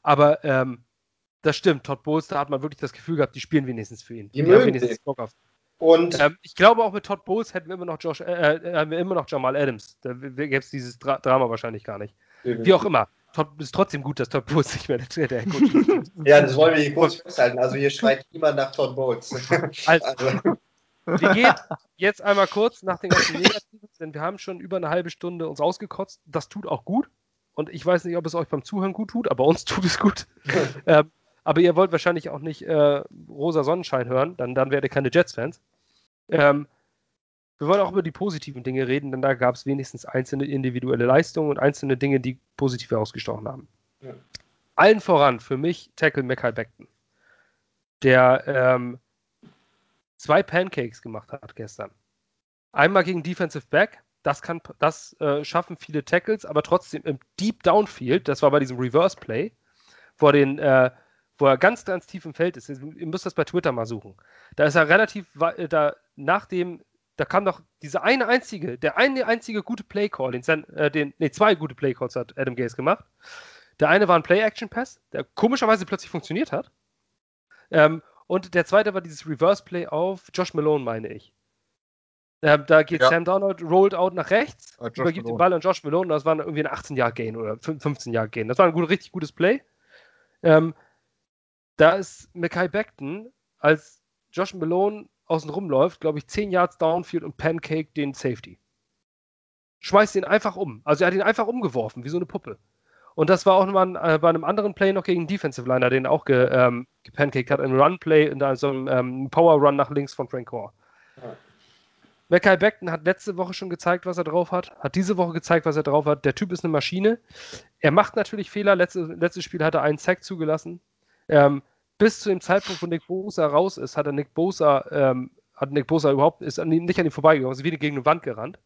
Aber ähm, das stimmt, Todd Bowles, da hat man wirklich das Gefühl gehabt, die spielen wenigstens für ihn. Die, die haben wenigstens Bock auf. Und ähm, ich glaube auch mit Todd Bowles hätten wir immer noch Josh, äh, äh, wir immer noch Jamal Adams. Da gäbe es dieses Dra Drama wahrscheinlich gar nicht. Wie auch immer. Todd, ist trotzdem gut, dass Todd Bowles nicht mehr der, der Coach ist. ja, das wollen wir hier kurz festhalten. Also hier schreit niemand nach Todd Bowles. Also, also. Wir gehen jetzt einmal kurz nach den ganzen Negativen, denn wir haben schon über eine halbe Stunde uns ausgekotzt. Das tut auch gut. Und ich weiß nicht, ob es euch beim Zuhören gut tut, aber uns tut es gut. ähm, aber ihr wollt wahrscheinlich auch nicht äh, rosa Sonnenschein hören, dann, dann werdet ihr keine Jets-Fans. Ähm, wir wollen auch über die positiven Dinge reden, denn da gab es wenigstens einzelne individuelle Leistungen und einzelne Dinge, die positiv herausgestochen haben. Ja. Allen voran für mich Tackle Mackay Beckton, der ähm, zwei Pancakes gemacht hat gestern. Einmal gegen Defensive Back, das, kann, das äh, schaffen viele Tackles, aber trotzdem im Deep Downfield, das war bei diesem Reverse Play, vor den, äh, wo er ganz, ganz tief im Feld ist. Ihr müsst das bei Twitter mal suchen. Da ist er relativ, da, nach dem da kam doch diese eine einzige, der eine einzige gute Play-Call, den, äh, den, nee, zwei gute Play-Calls hat Adam Gaze gemacht. Der eine war ein Play-Action-Pass, der komischerweise plötzlich funktioniert hat. Ähm, und der zweite war dieses Reverse-Play auf Josh Malone, meine ich. Ähm, da geht ja. Sam Donald, rollt out nach rechts, uh, übergibt Malone. den Ball an Josh Malone. Das war irgendwie ein 18-Jahr-Gain oder 15-Jahr-Gain. Das war ein gut, richtig gutes Play. Ähm, da ist Mackay Beckton als Josh Malone außen rumläuft, glaube ich, 10 Yards Downfield und Pancake den Safety. Schmeißt ihn einfach um. Also er hat ihn einfach umgeworfen, wie so eine Puppe. Und das war auch mal äh, bei einem anderen Play noch gegen Defensive Liner, den auch ge, ähm, gepancaked hat. Ein Run-Play in so einem ähm, Power-Run nach links von Frank Core. Ja. Mackay Beckton hat letzte Woche schon gezeigt, was er drauf hat. Hat diese Woche gezeigt, was er drauf hat. Der Typ ist eine Maschine. Er macht natürlich Fehler. Letzte, letztes Spiel hat er einen Sack zugelassen. Ähm, bis zu dem Zeitpunkt, wo Nick Bosa raus ist, hat er Nick Bosa, ähm, hat Nick Bosa überhaupt, ist an, nicht an ihm vorbeigegangen, ist wieder gegen eine Wand gerannt.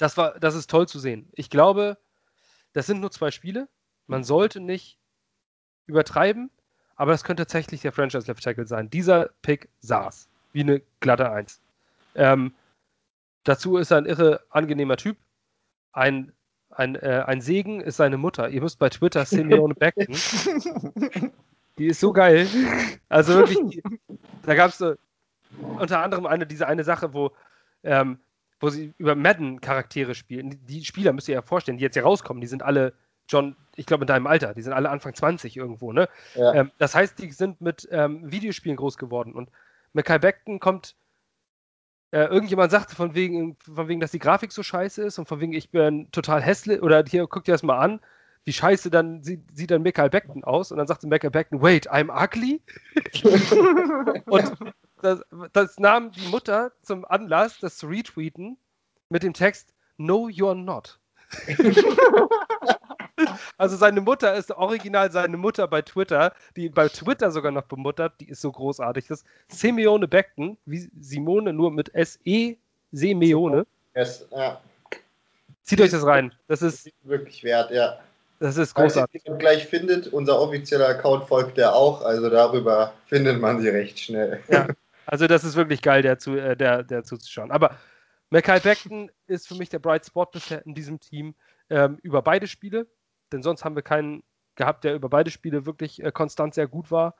Das war, das ist toll zu sehen. Ich glaube, das sind nur zwei Spiele. Man sollte nicht übertreiben, aber das könnte tatsächlich der Franchise Left Tackle sein. Dieser Pick saß wie eine glatte Eins. Ähm, dazu ist er ein irre angenehmer Typ. Ein, ein, äh, ein Segen ist seine Mutter. Ihr müsst bei Twitter Simeone Beckton Die ist so geil. Also wirklich, die, da gab es so unter anderem eine, diese eine Sache, wo, ähm, wo sie über Madden-Charaktere spielen. Die Spieler müsst ihr ja vorstellen, die jetzt hier rauskommen, die sind alle John, ich glaube in deinem Alter, die sind alle Anfang 20 irgendwo, ne? Ja. Ähm, das heißt, die sind mit ähm, Videospielen groß geworden und Mackay Beckton kommt, äh, irgendjemand sagte von wegen, von wegen, dass die Grafik so scheiße ist und von wegen, ich bin total hässlich oder hier, guck dir das mal an wie scheiße dann sieht, sieht dann Michael Beckton aus und dann sagt Michael Beckton, wait, I'm ugly? und das, das, nahm die Mutter zum Anlass, das zu retweeten mit dem Text, no, you're not. also seine Mutter ist original seine Mutter bei Twitter, die bei Twitter sogar noch bemuttert, die ist so großartig. Das ist Simeone Beckton, wie Simone, nur mit S-E, Simeone. Yes, ja. Zieht euch das rein. Das ist wirklich wert, ja. Das ist großartig. Wenn ihr gleich findet, unser offizieller Account folgt der auch, also darüber findet man sie recht schnell. Ja, also das ist wirklich geil, der, zu, äh, der, der zuzuschauen. Aber Mackay Beckton ist für mich der Bright Spot bisher in diesem Team ähm, über beide Spiele, denn sonst haben wir keinen gehabt, der über beide Spiele wirklich äh, konstant sehr gut war.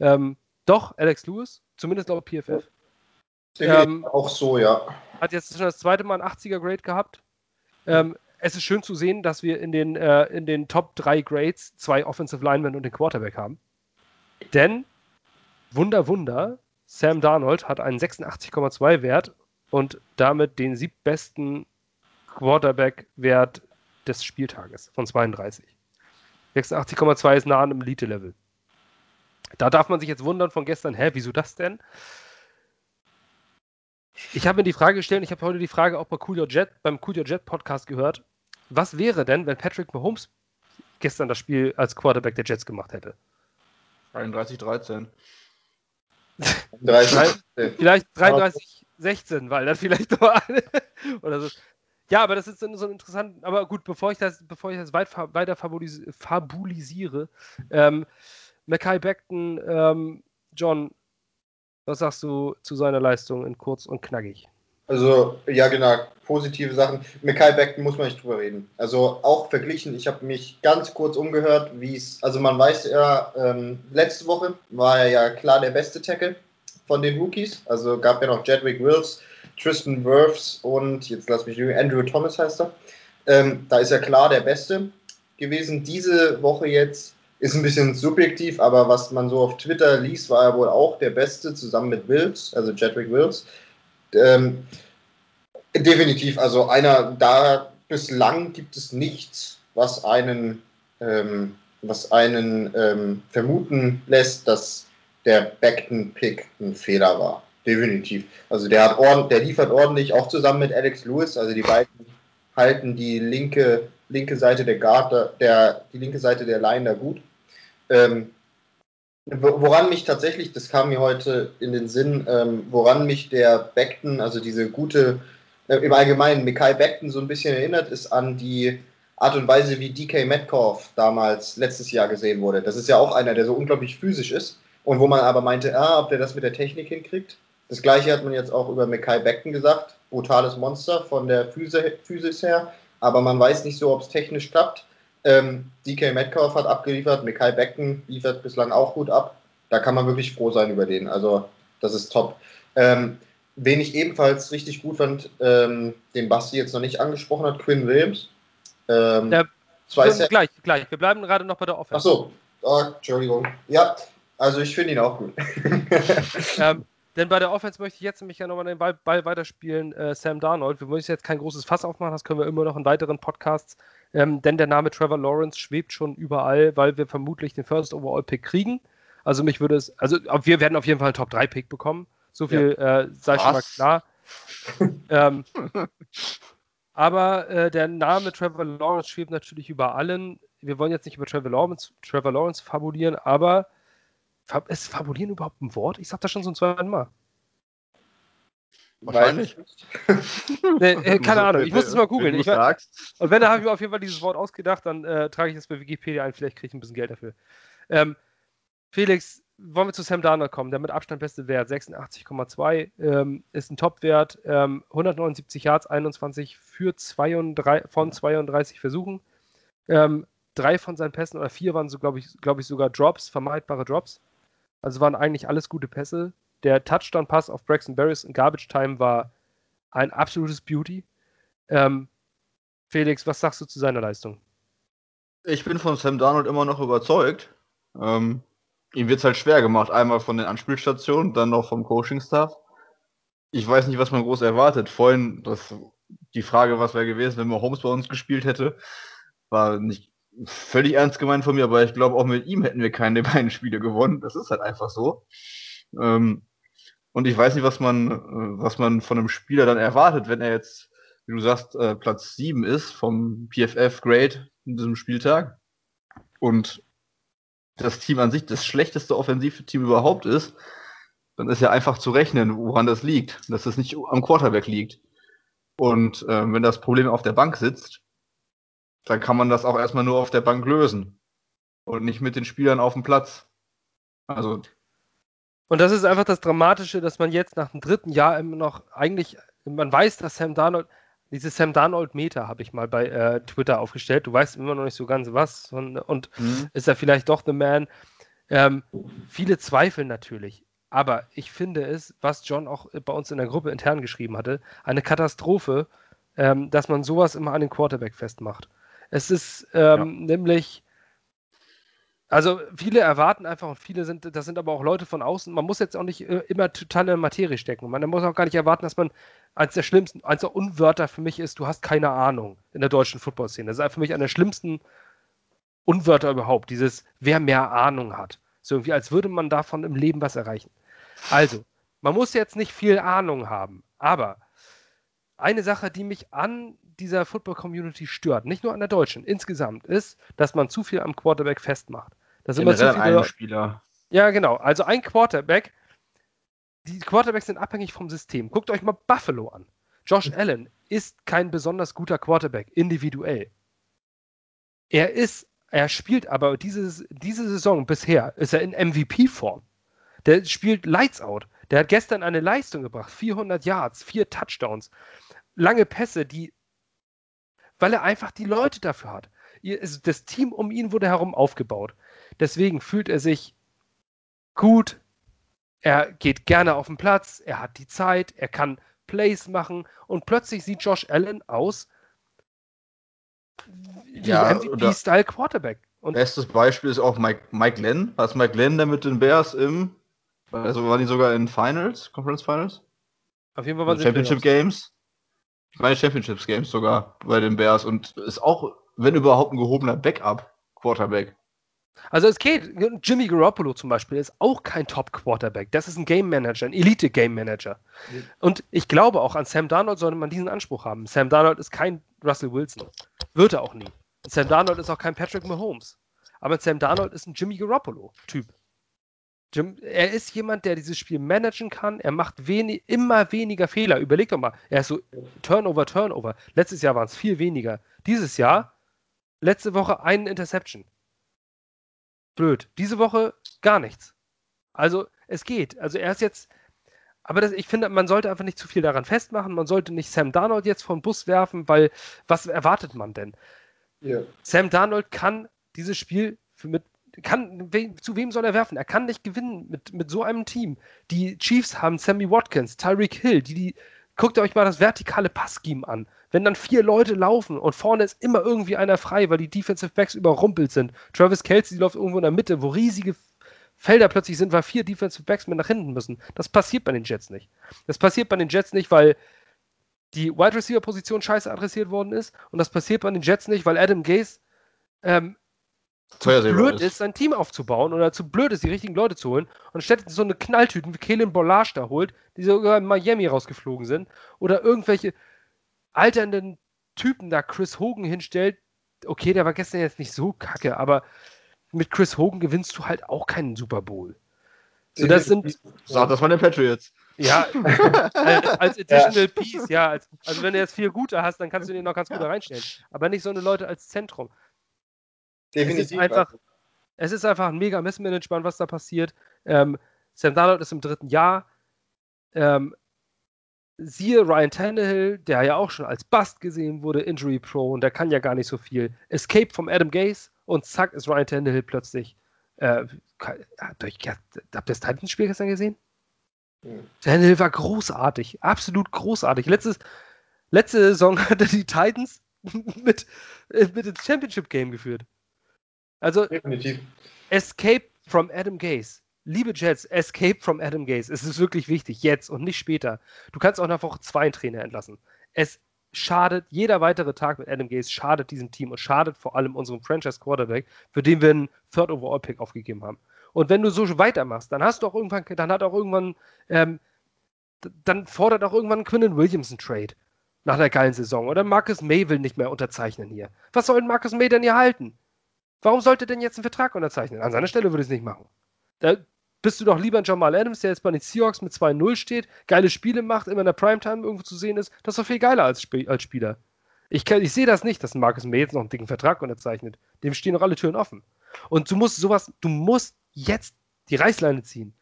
Ähm, doch, Alex Lewis, zumindest laut PFF. Ähm, auch so, ja. Hat jetzt schon das zweite Mal ein 80er Grade gehabt. Ähm, es ist schön zu sehen, dass wir in den, äh, in den Top 3 Grades zwei Offensive Linemen und den Quarterback haben. Denn, Wunder, Wunder, Sam Darnold hat einen 86,2 Wert und damit den siebtbesten Quarterback-Wert des Spieltages von 32. 86,2 ist nah an einem Elite-Level. Da darf man sich jetzt wundern von gestern, hä, wieso das denn? Ich habe mir die Frage gestellt, ich habe heute die Frage auch bei Cool Your Jet, beim Cool Your Jet Podcast gehört. Was wäre denn, wenn Patrick Mahomes gestern das Spiel als Quarterback der Jets gemacht hätte? 33-13. vielleicht 33-16, weil dann vielleicht noch eine oder so. ja, aber das ist so ein interessant. Aber gut, bevor ich das, bevor ich das weit, weiter fabulis fabulisiere, ähm, Mackay Beckton, ähm, John, was sagst du zu seiner Leistung in kurz und knackig? Also, ja, genau, positive Sachen. Mackay Beckton muss man nicht drüber reden. Also, auch verglichen, ich habe mich ganz kurz umgehört, wie es, also man weiß ja, ähm, letzte Woche war er ja klar der beste Tackle von den Rookies. Also gab ja noch Jedrick Wills, Tristan Wirfs und jetzt lass mich lügen, Andrew Thomas heißt er. Ähm, da ist er klar der Beste gewesen. Diese Woche jetzt ist ein bisschen subjektiv, aber was man so auf Twitter liest, war er wohl auch der Beste zusammen mit Wills, also Jedrick Wills. Ähm, definitiv, also einer da bislang gibt es nichts, was einen, ähm, was einen ähm, vermuten lässt, dass der Beckton-Pick ein Fehler war. Definitiv. Also der hat ordentlich, der liefert ordentlich, auch zusammen mit Alex Lewis. Also die beiden halten die linke, linke Seite der Guard, der, die linke Seite der Line da gut. Ähm, woran mich tatsächlich, das kam mir heute in den Sinn, ähm, woran mich der Beckton, also diese gute, äh, im Allgemeinen Mikai Beckton so ein bisschen erinnert, ist an die Art und Weise, wie DK Metcalf damals letztes Jahr gesehen wurde. Das ist ja auch einer, der so unglaublich physisch ist und wo man aber meinte, ah, ob der das mit der Technik hinkriegt. Das gleiche hat man jetzt auch über Mackay Beckton gesagt. Brutales Monster von der Physis her, aber man weiß nicht so, ob es technisch klappt. Ähm, DK Metcalf hat abgeliefert, Mackay Beckton liefert bislang auch gut ab. Da kann man wirklich froh sein über den. Also, das ist top. Ähm, wen ich ebenfalls richtig gut fand, ähm, den Basti jetzt noch nicht angesprochen hat, Quinn Williams. Ähm, ja, zwei gleich, gleich. Wir bleiben gerade noch bei der Offense. Achso, oh, Entschuldigung. Ja, also ich finde ihn auch gut. ähm, denn bei der Offense möchte ich jetzt nämlich ja nochmal den Ball, Ball weiterspielen. Äh, Sam Darnold, wir müssen jetzt kein großes Fass aufmachen, das können wir immer noch in weiteren Podcasts. Ähm, denn der Name Trevor Lawrence schwebt schon überall, weil wir vermutlich den First Overall Pick kriegen. Also mich würde es, also wir werden auf jeden Fall einen Top 3 Pick bekommen. So viel ja. äh, sei Was? schon mal klar. ähm, aber äh, der Name Trevor Lawrence schwebt natürlich über allen. Wir wollen jetzt nicht über Trevor Lawrence, Trevor Lawrence fabulieren, aber ist Fabulieren überhaupt ein Wort? Ich sag das schon so ein zweiten Mal. Wahrscheinlich. nee, äh, keine Ahnung, ich muss es mal googeln. Und wenn, da habe ich mir auf jeden Fall dieses Wort ausgedacht, dann äh, trage ich das bei Wikipedia ein, vielleicht kriege ich ein bisschen Geld dafür. Ähm, Felix, wollen wir zu Sam Darnold kommen, der mit Abstand beste Wert, 86,2, ähm, ist ein Top-Wert, ähm, 179 Yards, 21 für 32, von 32 Versuchen. Ähm, drei von seinen Pässen oder vier waren so, glaube ich, glaube ich, sogar Drops, vermeidbare Drops. Also waren eigentlich alles gute Pässe. Der Touchdown-Pass auf Braxton Barris in Garbage Time war ein absolutes Beauty. Ähm, Felix, was sagst du zu seiner Leistung? Ich bin von Sam Darnold immer noch überzeugt. Ähm, ihm wird es halt schwer gemacht. Einmal von den Anspielstationen, dann noch vom Coaching-Staff. Ich weiß nicht, was man groß erwartet. Vorhin, das, die Frage, was wäre gewesen, wenn man Holmes bei uns gespielt hätte, war nicht völlig ernst gemeint von mir, aber ich glaube, auch mit ihm hätten wir keine beiden Spiele gewonnen. Das ist halt einfach so. Ähm, und ich weiß nicht, was man, äh, was man von einem Spieler dann erwartet, wenn er jetzt, wie du sagst, äh, Platz 7 ist vom PFF Grade in diesem Spieltag. Und das Team an sich das schlechteste Offensivteam überhaupt ist, dann ist ja einfach zu rechnen, woran das liegt, dass das nicht am Quarterback liegt. Und äh, wenn das Problem auf der Bank sitzt, dann kann man das auch erstmal nur auf der Bank lösen und nicht mit den Spielern auf dem Platz. Also. Und das ist einfach das Dramatische, dass man jetzt nach dem dritten Jahr immer noch eigentlich, man weiß, dass Sam Darnold, diese Sam Darnold-Meter habe ich mal bei äh, Twitter aufgestellt. Du weißt immer noch nicht so ganz was und, und mhm. ist er vielleicht doch The Man. Ähm, viele zweifeln natürlich. Aber ich finde es, was John auch bei uns in der Gruppe intern geschrieben hatte, eine Katastrophe, ähm, dass man sowas immer an den Quarterback festmacht. Es ist ähm, ja. nämlich, also viele erwarten einfach und viele sind, das sind aber auch Leute von außen. Man muss jetzt auch nicht äh, immer total in der Materie stecken. Man muss auch gar nicht erwarten, dass man eins der schlimmsten, eins der Unwörter für mich ist, du hast keine Ahnung in der deutschen Football-Szene. Das ist für mich einer der schlimmsten Unwörter überhaupt. Dieses, wer mehr Ahnung hat. So irgendwie, als würde man davon im Leben was erreichen. Also, man muss jetzt nicht viel Ahnung haben, aber eine Sache, die mich an dieser Football-Community stört, nicht nur an der deutschen, insgesamt, ist, dass man zu viel am Quarterback festmacht. Das immer zu viele, Spieler. Ja, genau. Also ein Quarterback, die Quarterbacks sind abhängig vom System. Guckt euch mal Buffalo an. Josh Allen, ist kein besonders guter Quarterback, individuell. Er ist, er spielt aber diese, diese Saison bisher, ist er in MVP-Form. Der spielt Lights Out. Der hat gestern eine Leistung gebracht. 400 Yards, vier Touchdowns, lange Pässe, die, weil er einfach die Leute dafür hat. Das Team um ihn wurde herum aufgebaut. Deswegen fühlt er sich gut. Er geht gerne auf den Platz. Er hat die Zeit. Er kann Plays machen. Und plötzlich sieht Josh Allen aus wie Ja, MVP-Style Quarterback. Und Bestes Beispiel ist auch Mike, Mike Glenn. Was Mike Glenn denn mit den Bears im. Also waren die sogar in Finals, Conference Finals? auf jeden Fall waren sie Championship. Games? Ich meine Championships Games sogar bei den Bears und ist auch, wenn überhaupt, ein gehobener Backup-Quarterback. Also es geht. Jimmy Garoppolo zum Beispiel ist auch kein Top-Quarterback. Das ist ein Game Manager, ein Elite-Game Manager. Ja. Und ich glaube auch an Sam Darnold sollte man diesen Anspruch haben. Sam Darnold ist kein Russell Wilson. Wird er auch nie. Und Sam Darnold ist auch kein Patrick Mahomes. Aber Sam Darnold ist ein Jimmy Garoppolo-Typ. Jim, er ist jemand, der dieses Spiel managen kann. Er macht wenig, immer weniger Fehler. Überleg doch mal, er ist so Turnover, Turnover. Letztes Jahr waren es viel weniger. Dieses Jahr, letzte Woche eine Interception. Blöd. Diese Woche gar nichts. Also es geht. Also er ist jetzt. Aber das, ich finde, man sollte einfach nicht zu viel daran festmachen. Man sollte nicht Sam Darnold jetzt vom Bus werfen, weil was erwartet man denn? Ja. Sam Darnold kann dieses Spiel für mit, kann, we, zu wem soll er werfen? Er kann nicht gewinnen mit, mit so einem Team. Die Chiefs haben Sammy Watkins, Tyreek Hill, die, die, guckt euch mal das vertikale Passscheme an. Wenn dann vier Leute laufen und vorne ist immer irgendwie einer frei, weil die Defensive Backs überrumpelt sind. Travis Kelsey läuft irgendwo in der Mitte, wo riesige Felder plötzlich sind, weil vier Defensive Backs mit nach hinten müssen. Das passiert bei den Jets nicht. Das passiert bei den Jets nicht, weil die Wide Receiver Position scheiße adressiert worden ist und das passiert bei den Jets nicht, weil Adam Gase ähm, Vorhersehbar blöd ist. sein Team aufzubauen oder zu blöd ist, die richtigen Leute zu holen und statt so eine Knalltüten wie Kalen Bollage da holt, die sogar in Miami rausgeflogen sind oder irgendwelche alternden Typen da Chris Hogan hinstellt. Okay, der war gestern jetzt nicht so kacke, aber mit Chris Hogan gewinnst du halt auch keinen Super Bowl. So, das sind, Sagt das mal den Patriots. ja, als, Additional Piece, ja. Als, also wenn du jetzt vier gute hast, dann kannst du den noch ganz gut reinstellen. Aber nicht so eine Leute als Zentrum. Definitiv. Es ist einfach, es ist einfach ein mega Missmanagement, was da passiert. Ähm, Sam Darnold ist im dritten Jahr. Ähm, siehe Ryan Tannehill, der ja auch schon als Bust gesehen wurde, Injury Prone, der kann ja gar nicht so viel. Escape vom Adam Gase und zack ist Ryan Tannehill plötzlich. Äh, habt ihr habt ihr das Titans-Spiel gestern gesehen? Mhm. Tannehill war großartig, absolut großartig. Letztes, letzte Saison hatte die Titans mit, äh, mit ins Championship Game geführt. Also Definitiv. Escape from Adam Gase. Liebe Jets, Escape from Adam Gase. Es ist wirklich wichtig, jetzt und nicht später. Du kannst auch nach Woche zwei einen Trainer entlassen. Es schadet, jeder weitere Tag mit Adam Gase schadet diesem Team und schadet vor allem unserem Franchise Quarterback, für den wir einen Third Overall Pick aufgegeben haben. Und wenn du so weitermachst, dann hast du auch irgendwann, dann hat auch irgendwann, ähm, dann fordert auch irgendwann Quinnen Williams einen Trade nach einer geilen Saison. Oder Marcus May will nicht mehr unterzeichnen hier. Was soll denn Marcus May denn hier halten? Warum sollte denn jetzt einen Vertrag unterzeichnen? An seiner Stelle würde ich es nicht machen. Da bist du doch lieber ein Jamal Adams, der jetzt bei den Seahawks mit 2-0 steht, geile Spiele macht, immer in der Primetime irgendwo zu sehen ist. Das ist doch viel geiler als, Sp als Spieler. Ich, ich sehe das nicht, dass Marcus May jetzt noch einen dicken Vertrag unterzeichnet. Dem stehen noch alle Türen offen. Und du musst sowas, du musst jetzt die Reißleine ziehen.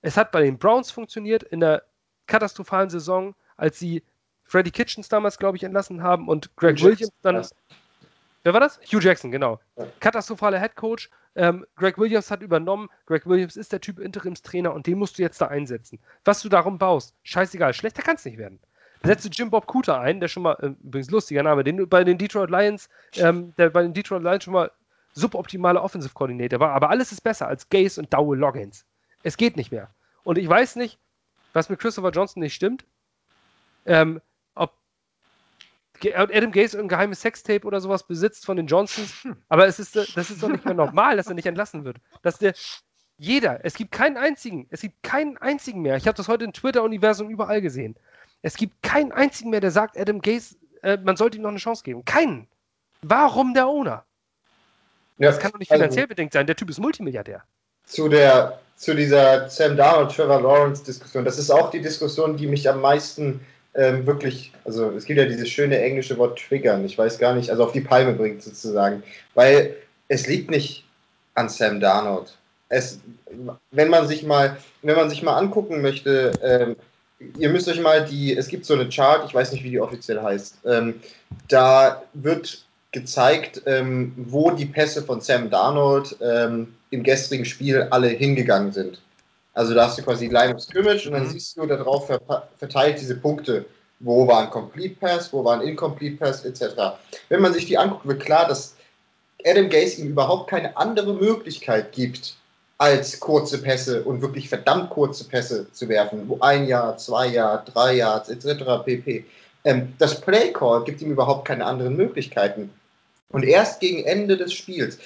Es hat bei den Browns funktioniert in der katastrophalen Saison, als sie Freddie Kitchens damals, glaube ich, entlassen haben und Greg Williams dann. Jackson. Wer war das? Hugh Jackson, genau. Katastrophaler Headcoach. Ähm, Greg Williams hat übernommen. Greg Williams ist der Typ Interimstrainer und den musst du jetzt da einsetzen. Was du darum baust, scheißegal. Schlechter kann es nicht werden. Setze Jim Bob Cooter ein, der schon mal, äh, übrigens lustiger Name, den bei den Detroit Lions, ähm, der bei den Detroit Lions schon mal suboptimale Offensive Coordinator war. Aber alles ist besser als Gaze und Dowell Loggins. Es geht nicht mehr. Und ich weiß nicht, was mit Christopher Johnson nicht stimmt. Ähm, Adam Gaze ein geheimes Sextape oder sowas besitzt von den Johnsons. Aber es ist, äh, das ist doch nicht mehr normal, dass er nicht entlassen wird. Dass der jeder, es gibt keinen einzigen, es gibt keinen einzigen mehr. Ich habe das heute im Twitter-Universum überall gesehen. Es gibt keinen einzigen mehr, der sagt, Adam Gaze, äh, man sollte ihm noch eine Chance geben. Keinen. Warum der Owner? Ja, Das kann doch nicht also- finanziell bedingt sein. Der Typ ist Multimilliardär. zu der zu dieser Sam Darnold, Trevor Lawrence Diskussion. Das ist auch die Diskussion, die mich am meisten ähm, wirklich, also es gibt ja dieses schöne englische Wort triggern, ich weiß gar nicht, also auf die Palme bringt sozusagen, weil es liegt nicht an Sam Darnold. Es, wenn man sich mal, wenn man sich mal angucken möchte, ähm, ihr müsst euch mal die, es gibt so eine Chart, ich weiß nicht, wie die offiziell heißt, ähm, da wird gezeigt, ähm, wo die Pässe von Sam Darnold ähm, im gestrigen Spiel alle hingegangen sind. Also da hast du quasi Line of Scrimmage und dann mhm. siehst du darauf verteilt diese Punkte. Wo war ein Complete Pass, wo war ein Incomplete Pass, etc. Wenn man sich die anguckt, wird klar, dass Adam Gase ihm überhaupt keine andere Möglichkeit gibt, als kurze Pässe und wirklich verdammt kurze Pässe zu werfen, wo ein Jahr, zwei Jahre, drei Jahre, etc. pp. Ähm, das Play Call gibt ihm überhaupt keine anderen Möglichkeiten. Und erst gegen Ende des Spiels,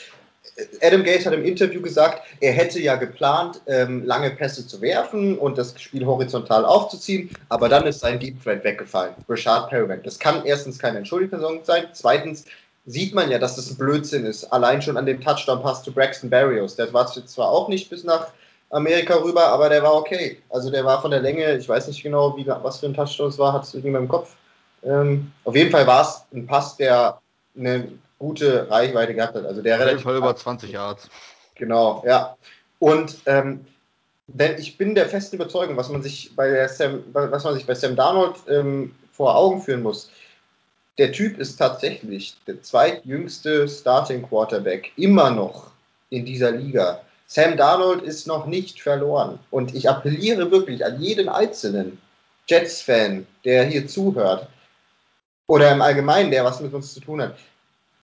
Adam Gates hat im Interview gesagt, er hätte ja geplant, ähm, lange Pässe zu werfen und das Spiel horizontal aufzuziehen, aber dann ist sein Deep Threat weggefallen. Richard Perriman. Das kann erstens keine Entschuldigung sein, zweitens sieht man ja, dass das ein Blödsinn ist. Allein schon an dem Touchdown-Pass zu Braxton Berrios. Der war zwar auch nicht bis nach Amerika rüber, aber der war okay. Also der war von der Länge, ich weiß nicht genau, wie, was für ein Touchdown es war, hat es in meinem Kopf. Ähm, auf jeden Fall war es ein Pass, der eine gute Reichweite gehabt hat. Also der Auf jeden Fall über 20 Yards. Genau, ja. Und ähm, denn ich bin der festen Überzeugung, was man sich bei Sam, was man sich bei Sam Darnold ähm, vor Augen führen muss. Der Typ ist tatsächlich der zweitjüngste Starting Quarterback immer noch in dieser Liga. Sam Darnold ist noch nicht verloren. Und ich appelliere wirklich an jeden einzelnen Jets-Fan, der hier zuhört, oder im Allgemeinen, der was mit uns zu tun hat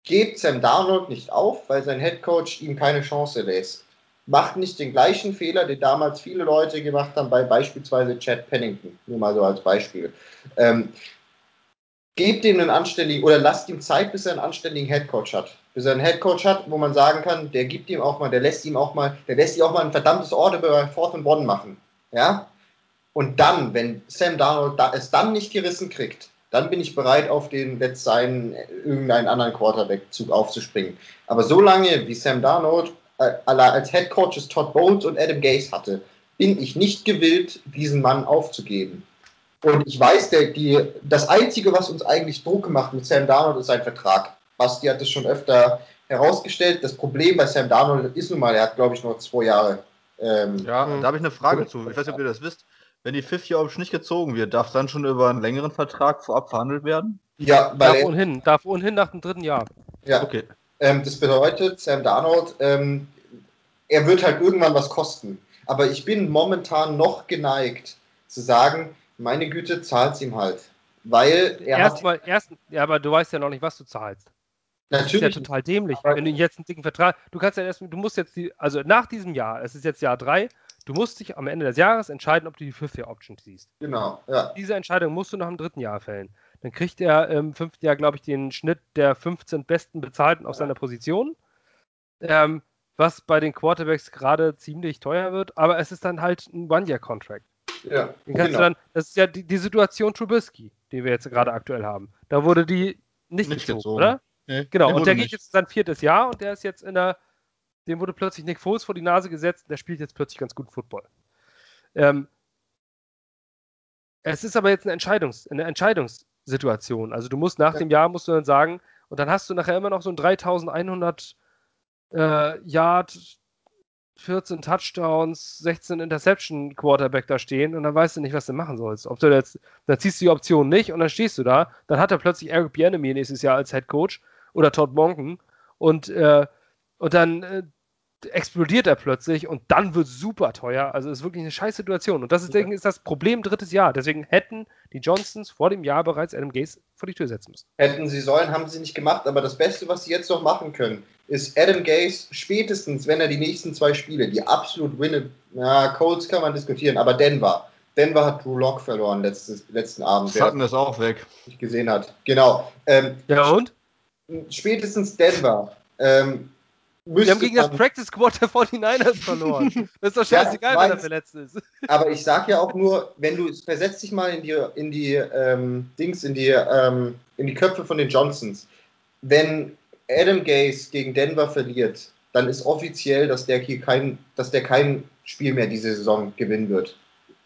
gebt Sam Darnold nicht auf, weil sein Headcoach ihm keine Chance lässt. Macht nicht den gleichen Fehler, den damals viele Leute gemacht haben, bei beispielsweise Chad Pennington, nur mal so als Beispiel. Ähm, gebt ihm einen anständigen oder lasst ihm Zeit, bis er einen anständigen Headcoach hat. Bis er einen Headcoach hat, wo man sagen kann, der gibt ihm auch mal, der lässt ihm auch mal, der lässt ihm auch mal ein verdammtes Order bei Fourth and One machen. Ja? Und dann, wenn Sam Darnold es dann nicht gerissen kriegt, dann bin ich bereit, auf den let's sein irgendeinen anderen Quarterback-Zug aufzuspringen. Aber so lange wie Sam Darnold äh, als Head Coaches Todd Bowles und Adam Gase hatte, bin ich nicht gewillt, diesen Mann aufzugeben. Und ich weiß, der, die, das Einzige, was uns eigentlich Druck macht mit Sam Darnold, ist sein Vertrag. Basti hat es schon öfter herausgestellt. Das Problem bei Sam Darnold ist nun mal, er hat, glaube ich, nur zwei Jahre. Ähm, ja, da habe ich eine Frage zu. Ich weiß nicht, ob ihr das wisst. Wenn die Fifth Year Option nicht gezogen wird, darf dann schon über einen längeren Vertrag vorab verhandelt werden? Ja, weil darf ohnehin, darf ohnehin nach dem dritten Jahr. Ja, okay. Ähm, das bedeutet, Sam Darnold, ähm, er wird halt irgendwann was kosten. Aber ich bin momentan noch geneigt zu sagen, meine Güte, zahlt ihm halt. Weil er Erstmal, hat. Erst, ja, aber du weißt ja noch nicht, was du zahlst. Natürlich. Das ist ja total dämlich. Wenn du jetzt einen dicken Vertrag, du kannst ja erst, du musst jetzt die, also nach diesem Jahr, es ist jetzt Jahr drei, Du musst dich am Ende des Jahres entscheiden, ob du die Fifth Year Option siehst. Genau, ja. Diese Entscheidung musst du noch im dritten Jahr fällen. Dann kriegt er im fünften Jahr, glaube ich, den Schnitt der 15 besten Bezahlten auf seiner Position. Ähm, was bei den Quarterbacks gerade ziemlich teuer wird, aber es ist dann halt ein One-Year-Contract. Ja, genau. Dann, das ist ja die, die, Situation Trubisky, die wir jetzt gerade aktuell haben. Da wurde die nicht, nicht gezogen, gezogen, oder? Nee, genau, und der geht jetzt sein viertes Jahr und der ist jetzt in der dem wurde plötzlich Nick Foles vor die Nase gesetzt und der spielt jetzt plötzlich ganz gut Football. Ähm, es ist aber jetzt eine, Entscheidungs-, eine Entscheidungssituation. Also du musst nach ja. dem Jahr musst du dann sagen, und dann hast du nachher immer noch so ein 3100 äh, Yard, 14 Touchdowns, 16 Interception Quarterback da stehen und dann weißt du nicht, was du machen sollst. Ob du jetzt, dann ziehst du die Option nicht und dann stehst du da, dann hat er plötzlich Eric Bieniemy nächstes Jahr als Head Coach oder Todd Monken und äh, und dann äh, explodiert er plötzlich und dann wird es super teuer. Also ist wirklich eine scheiß Situation. Und das ist, ist das Problem drittes Jahr. Deswegen hätten die Johnsons vor dem Jahr bereits Adam Gase vor die Tür setzen müssen. Hätten sie sollen, haben sie nicht gemacht. Aber das Beste, was sie jetzt noch machen können, ist Adam Gase spätestens, wenn er die nächsten zwei Spiele, die absolut winnen, ja, Colts kann man diskutieren, aber Denver. Denver hat Drew Lock verloren letztes, letzten Abend. Schatten ist auch weg. Nicht gesehen hat. Genau. Ähm, ja und? Spätestens Denver. Ähm, wir haben gegen das Practice Squad der 49ers verloren. Das ist doch scheißegal, ja, wenn er verletzt ist. Aber ich sag ja auch nur, wenn du versetz dich mal in die, in die ähm, Dings, in die, ähm, in die Köpfe von den Johnsons. Wenn Adam Gase gegen Denver verliert, dann ist offiziell, dass der hier kein, dass der kein Spiel mehr diese Saison gewinnen wird.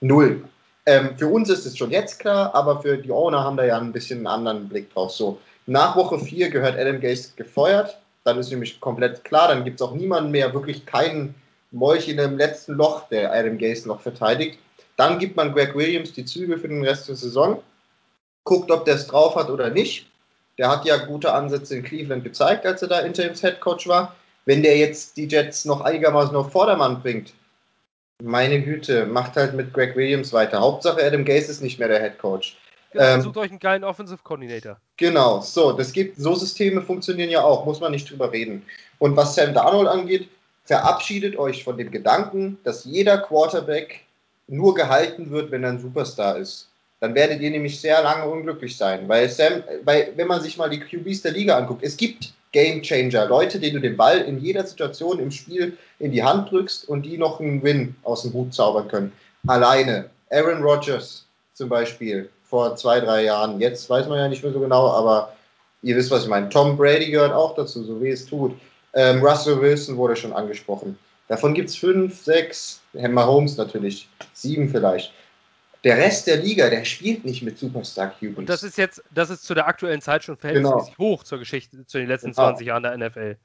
Null. Ähm, für uns ist es schon jetzt klar, aber für die Owner haben da ja ein bisschen einen anderen Blick drauf. So, nach Woche 4 gehört Adam Gase gefeuert. Dann ist nämlich komplett klar, dann gibt es auch niemanden mehr, wirklich keinen Molch in dem letzten Loch, der Adam Gase noch verteidigt. Dann gibt man Greg Williams die Züge für den Rest der Saison, guckt, ob der es drauf hat oder nicht. Der hat ja gute Ansätze in Cleveland gezeigt, als er da Interims Head Coach war. Wenn der jetzt die Jets noch einigermaßen auf Vordermann bringt, meine Güte, macht halt mit Greg Williams weiter. Hauptsache Adam Gase ist nicht mehr der Head Coach. Genau, ähm, sucht euch einen geilen Offensive Coordinator. Genau, so, das gibt, so Systeme funktionieren ja auch, muss man nicht drüber reden. Und was Sam Darnold angeht, verabschiedet euch von dem Gedanken, dass jeder Quarterback nur gehalten wird, wenn er ein Superstar ist. Dann werdet ihr nämlich sehr lange unglücklich sein, weil Sam, weil, wenn man sich mal die QBs der Liga anguckt, es gibt Game Changer, Leute, denen du den Ball in jeder Situation im Spiel in die Hand drückst und die noch einen Win aus dem Hut zaubern können. Alleine. Aaron Rodgers zum Beispiel vor zwei, drei Jahren. Jetzt weiß man ja nicht mehr so genau, aber ihr wisst, was ich meine. Tom Brady gehört auch dazu, so wie es tut. Ähm, Russell Wilson wurde schon angesprochen. Davon gibt es fünf, sechs, Mahomes natürlich, sieben vielleicht. Der Rest der Liga, der spielt nicht mit Superstar QBs. Und das ist jetzt, das ist zu der aktuellen Zeit schon verhältnismäßig genau. hoch zur Geschichte, zu den letzten genau. 20 Jahren der NFL.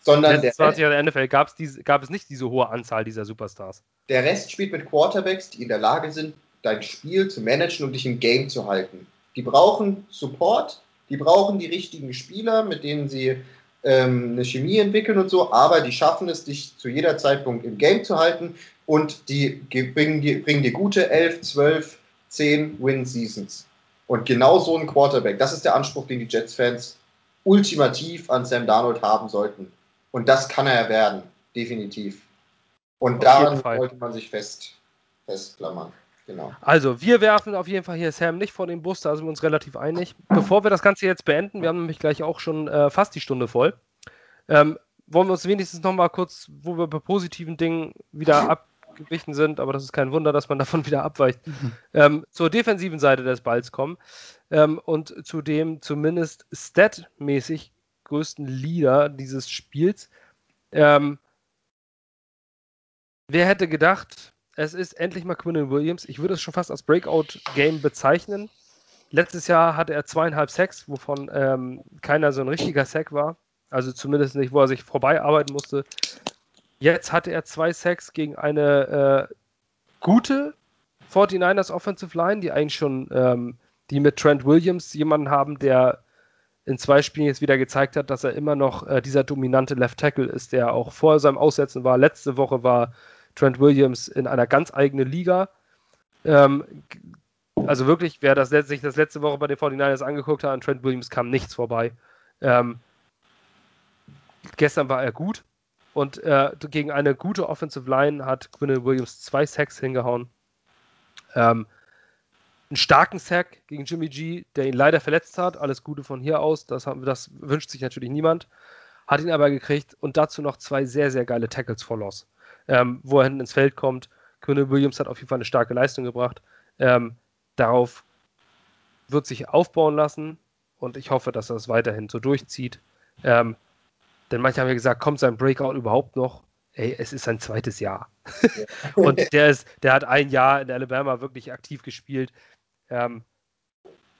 Sondern in den letzten 20 Jahren der NFL gab es, diese, gab es nicht diese hohe Anzahl dieser Superstars. Der Rest spielt mit Quarterbacks, die in der Lage sind, dein Spiel zu managen und dich im Game zu halten. Die brauchen Support, die brauchen die richtigen Spieler, mit denen sie ähm, eine Chemie entwickeln und so, aber die schaffen es, dich zu jeder Zeitpunkt im Game zu halten und die bringen dir, bringen dir gute 11, 12, 10 Win-Seasons. Und genau so ein Quarterback, das ist der Anspruch, den die Jets-Fans ultimativ an Sam Darnold haben sollten. Und das kann er werden, definitiv. Und daran sollte man sich fest, festklammern. Genau. Also, wir werfen auf jeden Fall hier Sam nicht vor den Bus, da sind wir uns relativ einig. Bevor wir das Ganze jetzt beenden, wir haben nämlich gleich auch schon äh, fast die Stunde voll, ähm, wollen wir uns wenigstens noch mal kurz, wo wir bei positiven Dingen wieder abgewichen sind, aber das ist kein Wunder, dass man davon wieder abweicht, ähm, zur defensiven Seite des Balls kommen ähm, und zu dem zumindest statmäßig größten Leader dieses Spiels. Ähm, wer hätte gedacht, es ist endlich mal Quinton Williams. Ich würde es schon fast als Breakout-Game bezeichnen. Letztes Jahr hatte er zweieinhalb Sacks, wovon ähm, keiner so ein richtiger Sack war. Also zumindest nicht, wo er sich vorbei arbeiten musste. Jetzt hatte er zwei Sacks gegen eine äh, gute 49ers Offensive Line, die eigentlich schon, ähm, die mit Trent Williams jemanden haben, der in zwei Spielen jetzt wieder gezeigt hat, dass er immer noch äh, dieser dominante Left Tackle ist, der auch vor seinem Aussetzen war. Letzte Woche war Trent Williams in einer ganz eigenen Liga. Ähm, also wirklich, wer das, sich das letzte Woche bei den 49ers angeguckt hat, an Trent Williams kam nichts vorbei. Ähm, gestern war er gut und äh, gegen eine gute Offensive Line hat Quinn Williams zwei Sacks hingehauen. Ähm, einen starken Sack gegen Jimmy G, der ihn leider verletzt hat. Alles Gute von hier aus. Das, haben, das wünscht sich natürlich niemand. Hat ihn aber gekriegt und dazu noch zwei sehr, sehr geile Tackles for Loss ähm, wo er hinten ins Feld kommt. Quinn Williams hat auf jeden Fall eine starke Leistung gebracht. Ähm, darauf wird sich aufbauen lassen und ich hoffe, dass er es weiterhin so durchzieht. Ähm, denn manche haben ja gesagt, kommt sein Breakout überhaupt noch? Ey, es ist sein zweites Jahr. Ja. und der, ist, der hat ein Jahr in Alabama wirklich aktiv gespielt. Ähm,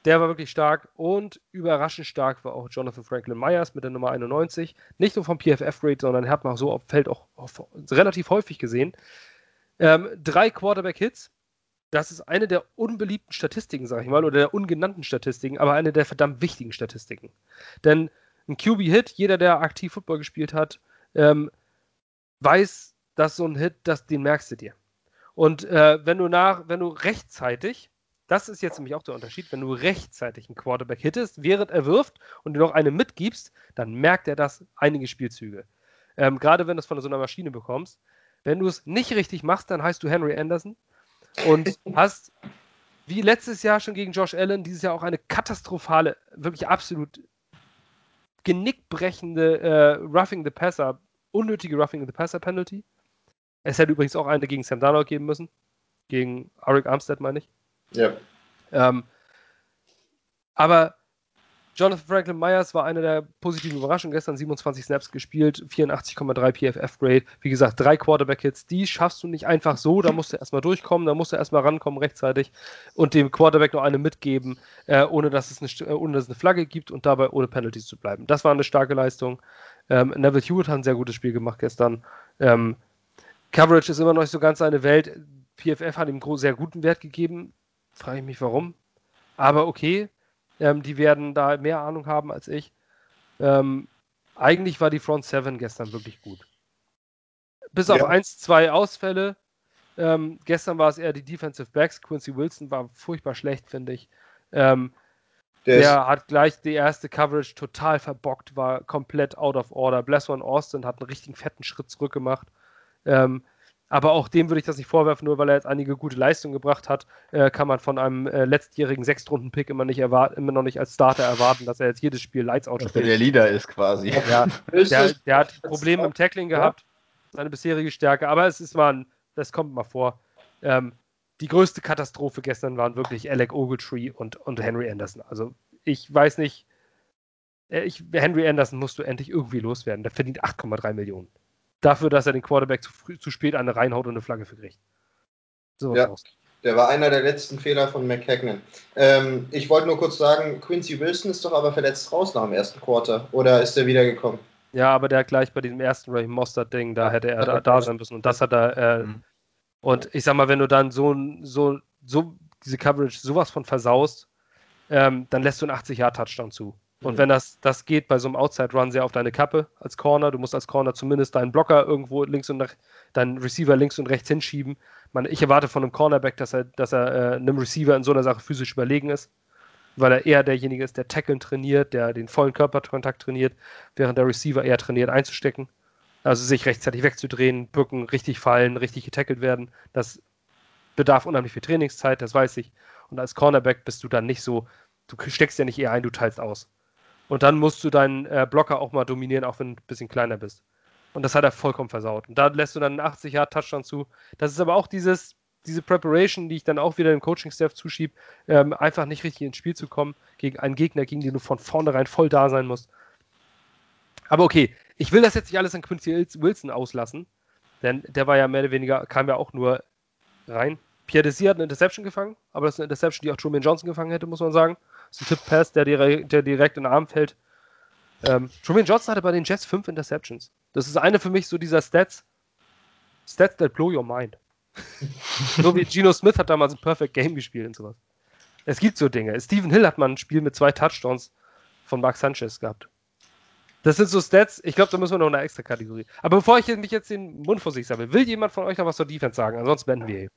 der war wirklich stark und überraschend stark war auch Jonathan Franklin Myers mit der Nummer 91. Nicht nur vom PFF-Rate, sondern hat man so auf Feld auch auf, relativ häufig gesehen. Ähm, drei Quarterback-Hits. Das ist eine der unbeliebten Statistiken, sag ich mal, oder der ungenannten Statistiken, aber eine der verdammt wichtigen Statistiken. Denn ein QB-Hit, jeder, der aktiv Football gespielt hat, ähm, weiß, dass so ein Hit, das, den merkst du dir. Und äh, wenn du nach, wenn du rechtzeitig das ist jetzt nämlich auch der Unterschied. Wenn du rechtzeitig einen Quarterback hittest, während er wirft und dir noch eine mitgibst, dann merkt er das einige Spielzüge. Ähm, Gerade wenn du es von so einer Maschine bekommst. Wenn du es nicht richtig machst, dann heißt du Henry Anderson und hast wie letztes Jahr schon gegen Josh Allen, dieses Jahr auch eine katastrophale, wirklich absolut genickbrechende äh, Roughing the Passer, unnötige Roughing the Passer Penalty. Es hätte übrigens auch eine gegen Sam Darnold geben müssen. Gegen Arik Armstead, meine ich. Ja. Ähm, aber Jonathan Franklin Myers war eine der positiven Überraschungen. Gestern 27 Snaps gespielt, 84,3 PFF-Grade. Wie gesagt, drei Quarterback-Hits. Die schaffst du nicht einfach so. Da musst du erstmal durchkommen, da musst du erstmal rankommen rechtzeitig und dem Quarterback noch eine mitgeben, äh, ohne, dass es eine, ohne dass es eine Flagge gibt und dabei ohne Penalties zu bleiben. Das war eine starke Leistung. Ähm, Neville Hewitt hat ein sehr gutes Spiel gemacht gestern. Ähm, Coverage ist immer noch nicht so ganz seine Welt. PFF hat ihm sehr guten Wert gegeben. Frage ich mich warum. Aber okay, ähm, die werden da mehr Ahnung haben als ich. Ähm, eigentlich war die Front 7 gestern wirklich gut. Bis auf ja. eins, zwei Ausfälle. Ähm, gestern war es eher die Defensive Backs. Quincy Wilson war furchtbar schlecht, finde ich. Ähm, der, der hat gleich die erste Coverage total verbockt, war komplett out of order. Bless One Austin hat einen richtigen fetten Schritt zurück gemacht. Ähm, aber auch dem würde ich das nicht vorwerfen, nur weil er jetzt einige gute Leistungen gebracht hat, äh, kann man von einem äh, letztjährigen Sechstrunden-Pick immer, nicht immer noch nicht als Starter erwarten, dass er jetzt jedes Spiel Lights out spielt. Dass er der Leader ist quasi. Ja, der, der hat Probleme im Tackling gehabt, seine bisherige Stärke, aber es ist mal, das kommt mal vor. Ähm, die größte Katastrophe gestern waren wirklich Alec Ogletree und, und Henry Anderson. Also ich weiß nicht, äh, ich, Henry Anderson musst du endlich irgendwie loswerden. Der verdient 8,3 Millionen dafür, dass er den Quarterback zu, früh, zu spät eine reinhaut und eine Flagge für kriegt. So ja, aus. der war einer der letzten Fehler von McHagnon. Ähm, ich wollte nur kurz sagen, Quincy Wilson ist doch aber verletzt raus nach dem ersten Quarter. Oder ist er wiedergekommen? Ja, aber der hat gleich bei diesem ersten Ray Mostert-Ding, da hätte er da, da, sein müssen. Und das hat er. Äh, mhm. Und ich sag mal, wenn du dann so, so, so diese Coverage sowas von versaust, ähm, dann lässt du einen 80-Jahr-Touchdown zu. Und wenn das, das geht bei so einem Outside-Run sehr auf deine Kappe als Corner, du musst als Corner zumindest deinen Blocker irgendwo links und nach, deinen Receiver links und rechts hinschieben. Man, ich erwarte von einem Cornerback, dass er, dass er äh, einem Receiver in so einer Sache physisch überlegen ist, weil er eher derjenige ist, der Tackeln trainiert, der den vollen Körperkontakt trainiert, während der Receiver eher trainiert einzustecken. Also sich rechtzeitig wegzudrehen, bücken, richtig fallen, richtig getackelt werden. Das bedarf unheimlich viel Trainingszeit, das weiß ich. Und als Cornerback bist du dann nicht so, du steckst ja nicht eher ein, du teilst aus. Und dann musst du deinen äh, Blocker auch mal dominieren, auch wenn du ein bisschen kleiner bist. Und das hat er vollkommen versaut. Und da lässt du dann einen 80 Yard Touchdown zu. Das ist aber auch dieses, diese Preparation, die ich dann auch wieder dem Coaching-Staff zuschiebe, ähm, einfach nicht richtig ins Spiel zu kommen gegen einen Gegner, gegen den du von vornherein voll da sein musst. Aber okay, ich will das jetzt nicht alles an Quincy Wilson auslassen, denn der war ja mehr oder weniger, kam ja auch nur rein. Pierre Desi hat eine Interception gefangen, aber das ist eine Interception, die auch Truman Johnson gefangen hätte, muss man sagen. Ist ein Tip-Pass, der, direkt, der direkt in den Arm fällt. Ähm, Truman Johnson hatte bei den Jets fünf Interceptions. Das ist eine für mich so dieser Stats, Stats that blow your mind. so wie Geno Smith hat damals ein Perfect Game gespielt und sowas. Es gibt so Dinge. Stephen Hill hat mal ein Spiel mit zwei Touchdowns von Mark Sanchez gehabt. Das sind so Stats, ich glaube, da müssen wir noch eine extra Kategorie. Aber bevor ich mich jetzt den Mund vor sich sammle, will jemand von euch noch was zur Defense sagen? Ansonsten beenden wir.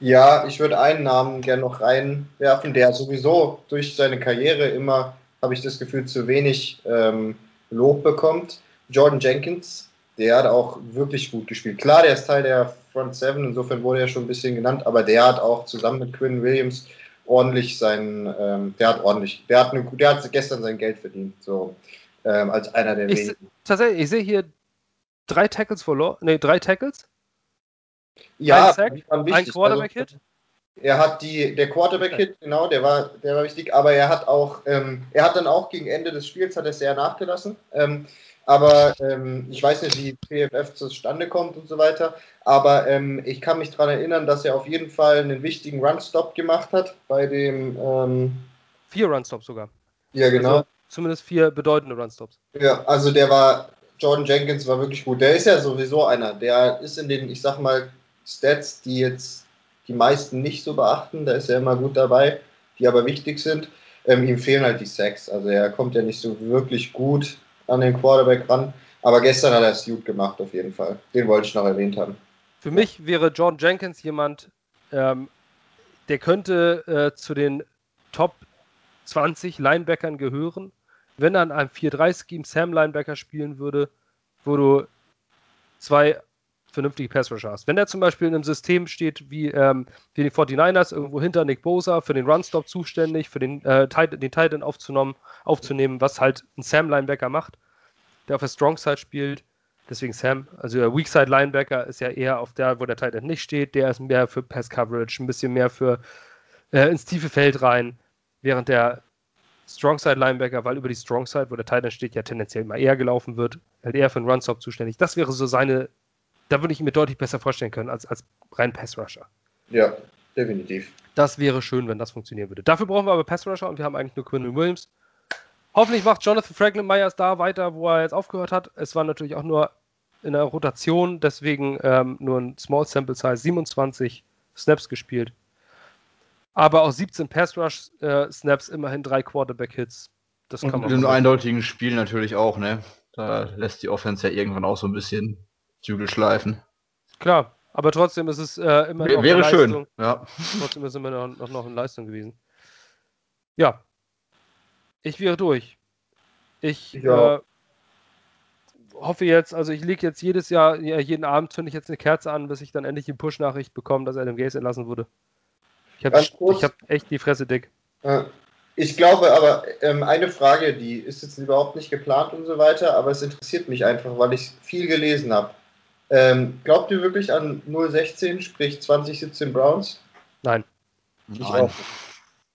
Ja, ich würde einen Namen gerne noch reinwerfen, der sowieso durch seine Karriere immer, habe ich das Gefühl, zu wenig ähm, Lob bekommt. Jordan Jenkins, der hat auch wirklich gut gespielt. Klar, der ist Teil der Front Seven, insofern wurde er schon ein bisschen genannt, aber der hat auch zusammen mit Quinn Williams ordentlich sein, ähm, der hat ordentlich, der hat, eine, der hat gestern sein Geld verdient, so ähm, als einer der ich, wenigen. Tatsächlich, ich sehe hier drei Tackles verloren, nee, drei Tackles ja, ein, Sack, ein Quarterback-Hit? Also, er hat die, der Quarterback-Hit, genau, der war, der war wichtig, aber er hat auch, ähm, er hat dann auch gegen Ende des Spiels hat er sehr nachgelassen. Ähm, aber ähm, ich weiß nicht, wie PFF zustande kommt und so weiter. Aber ähm, ich kann mich daran erinnern, dass er auf jeden Fall einen wichtigen Run-Stop gemacht hat bei dem. Ähm, vier Run-Stops sogar. Ja, genau. Also zumindest vier bedeutende Run-Stops. Ja, also der war, Jordan Jenkins war wirklich gut. Der ist ja sowieso einer. Der ist in den, ich sag mal, Stats, die jetzt die meisten nicht so beachten. Da ist er immer gut dabei, die aber wichtig sind. Ähm, ihm fehlen halt die Sacks. Also er kommt ja nicht so wirklich gut an den Quarterback ran. Aber gestern hat er es gut gemacht, auf jeden Fall. Den wollte ich noch erwähnt haben. Für mich wäre John Jenkins jemand, ähm, der könnte äh, zu den Top 20 Linebackern gehören, wenn er an einem 4-3-Scheme Sam Linebacker spielen würde, wo du zwei vernünftige Pass-Rusher hast. Wenn er zum Beispiel in einem System steht wie, ähm, wie die 49ers, irgendwo hinter Nick Bosa, für den Run-Stop zuständig, für den, äh, den Titan aufzunehmen, aufzunehmen, was halt ein Sam-Linebacker macht, der auf der Strong-Side spielt. Deswegen Sam, also der Weak-Side-Linebacker ist ja eher auf der, wo der Titan nicht steht, der ist mehr für Pass-Coverage, ein bisschen mehr für äh, ins tiefe Feld rein, während der Strongside Linebacker, weil über die Strongside, wo der Titan steht, ja tendenziell mal eher gelaufen wird, halt eher für den Run-Stop zuständig. Das wäre so seine, da würde ich mir deutlich besser vorstellen können als, als rein Pass-Rusher. Ja, definitiv. Das wäre schön, wenn das funktionieren würde. Dafür brauchen wir aber Pass-Rusher und wir haben eigentlich nur Quinn Williams. Hoffentlich macht Jonathan Franklin Myers da weiter, wo er jetzt aufgehört hat. Es war natürlich auch nur in der Rotation, deswegen ähm, nur ein Small Sample Size, 27 Snaps gespielt. Aber aus 17 Pass Rush äh, Snaps immerhin drei Quarterback Hits. Das kann Und man. In einem eindeutigen Spiel natürlich auch, ne? Da lässt die Offense ja irgendwann auch so ein bisschen Zügel schleifen. Klar, aber trotzdem ist es äh, immer noch Wäre eine schön, Leistung. ja. Trotzdem ist es immer noch, noch, noch eine Leistung gewesen. Ja. Ich wäre durch. Ich ja. äh, hoffe jetzt, also ich lege jetzt jedes Jahr, ja, jeden Abend zünde ich jetzt eine Kerze an, bis ich dann endlich die Push-Nachricht bekomme, dass Adam Gaze entlassen wurde. Ich habe hab echt die Fresse dick. Ich glaube aber, ähm, eine Frage, die ist jetzt überhaupt nicht geplant und so weiter, aber es interessiert mich einfach, weil ich viel gelesen habe. Ähm, glaubt ihr wirklich an 016, sprich 2017 Browns? Nein. Ich Nein. auch.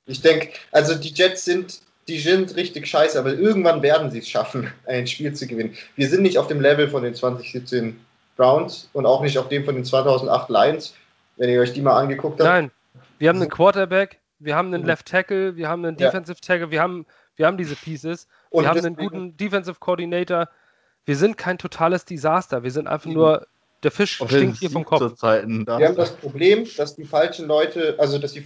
Ich denke, also die Jets sind die sind richtig scheiße, aber irgendwann werden sie es schaffen, ein Spiel zu gewinnen. Wir sind nicht auf dem Level von den 2017 Browns und auch nicht auf dem von den 2008 Lions, wenn ihr euch die mal angeguckt habt. Nein, wir haben einen Quarterback, wir haben einen mhm. Left Tackle, wir haben einen Defensive Tackle, wir haben, wir haben diese Pieces, und wir haben einen guten Defensive Coordinator. Wir sind kein totales Desaster, wir sind einfach nur der Fisch stinkt hier vom Kopf. Zeiten, wir haben das Problem, dass die falschen Leute, also dass die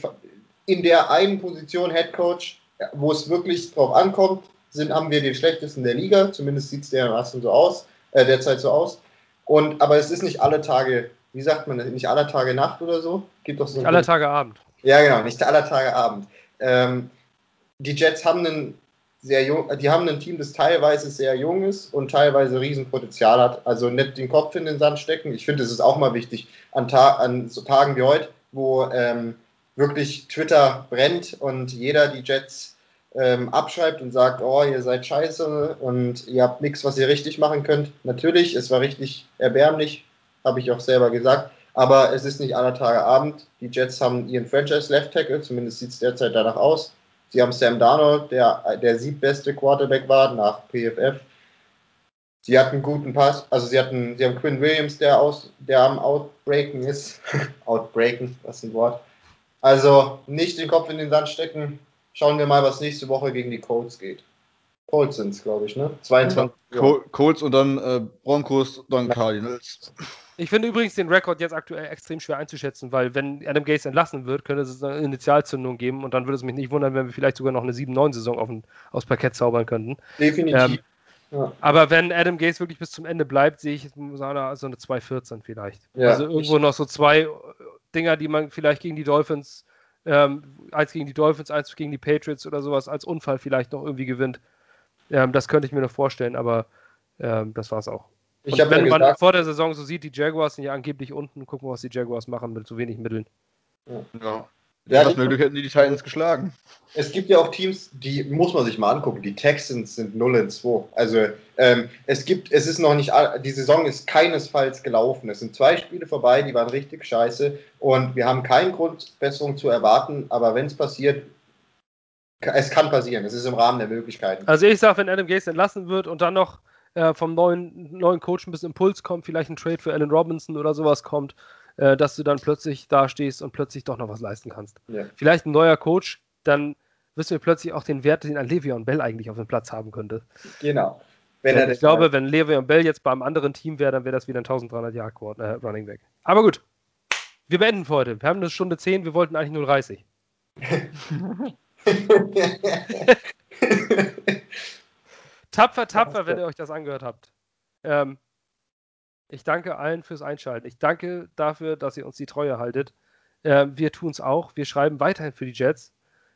in der einen Position Head Coach wo es wirklich drauf ankommt, sind, haben wir den schlechtesten der Liga, zumindest sieht es dermaßen so aus, äh, derzeit so aus. Und, aber es ist nicht alle Tage, wie sagt man, nicht alle Tage Nacht oder so? Gibt doch so nicht alle Tage Abend. Ja, genau, nicht alle Tage Abend. Ähm, die Jets haben einen sehr jung, die haben ein Team, das teilweise sehr jung ist und teilweise Riesenpotenzial hat. Also nicht den Kopf in den Sand stecken. Ich finde, es ist auch mal wichtig an, Ta an so Tagen wie heute, wo ähm, wirklich Twitter brennt und jeder die Jets ähm, abschreibt und sagt, oh, ihr seid scheiße und ihr habt nichts, was ihr richtig machen könnt. Natürlich, es war richtig erbärmlich, habe ich auch selber gesagt, aber es ist nicht aller Tage Abend. Die Jets haben ihren Franchise Left Tackle, zumindest sieht es derzeit danach aus. Sie haben Sam Darnold, der der siebbeste Quarterback war nach PFF. Sie hatten guten Pass, also sie hatten, sie haben Quinn Williams, der aus, der am Outbreaken ist. Outbreaken, was ist ein Wort. Also nicht den Kopf in den Sand stecken. Schauen wir mal, was nächste Woche gegen die Colts geht. Colts sind es, glaube ich, ne? 22. Ja. Colts und dann äh, Broncos, dann Cardinals. Ich finde übrigens den Rekord jetzt aktuell extrem schwer einzuschätzen, weil wenn Adam Gase entlassen wird, könnte es eine Initialzündung geben und dann würde es mich nicht wundern, wenn wir vielleicht sogar noch eine 7-9-Saison auf aufs Parkett zaubern könnten. Definitiv. Ähm, ja. Aber wenn Adam Gase wirklich bis zum Ende bleibt, sehe ich so eine, so eine 2-14 vielleicht. Ja, also irgendwo noch so zwei Dinger, die man vielleicht gegen die Dolphins, ähm, eins gegen die Dolphins, eins gegen die Patriots oder sowas als Unfall vielleicht noch irgendwie gewinnt. Ähm, das könnte ich mir noch vorstellen, aber ähm, das war es auch. Und wenn ja man gesagt, vor der Saison so sieht, die Jaguars sind ja angeblich unten, gucken wir, was die Jaguars machen mit so wenig Mitteln. Ja. ja. Ja, das möglich hätten die die Titans geschlagen. Es gibt ja auch Teams, die muss man sich mal angucken. Die Texans sind 0 in 2. Also ähm, es gibt, es ist noch nicht, die Saison ist keinesfalls gelaufen. Es sind zwei Spiele vorbei, die waren richtig scheiße und wir haben keinen Grund, Besserung zu erwarten. Aber wenn es passiert, es kann passieren. Es ist im Rahmen der Möglichkeiten. Also ich sage, wenn Adam Gase entlassen wird und dann noch äh, vom neuen, neuen Coach ein bisschen Impuls kommt, vielleicht ein Trade für Allen Robinson oder sowas kommt, äh, dass du dann plötzlich da stehst und plötzlich doch noch was leisten kannst. Ja. Vielleicht ein neuer Coach, dann wissen wir plötzlich auch den Wert, den ein Le'Veon Bell eigentlich auf dem Platz haben könnte. Genau. Wenn ich glaube, wenn Le'Veon Bell jetzt beim anderen Team wäre, dann wäre das wieder ein 1300 Yard äh, Running Back. Aber gut. Wir beenden für heute. Wir haben eine Stunde 10, wir wollten eigentlich nur 30. tapfer, tapfer, wenn ihr euch das angehört habt. Ähm, ich danke allen fürs Einschalten. Ich danke dafür, dass ihr uns die Treue haltet. Äh, wir tun es auch. Wir schreiben weiterhin für die Jets.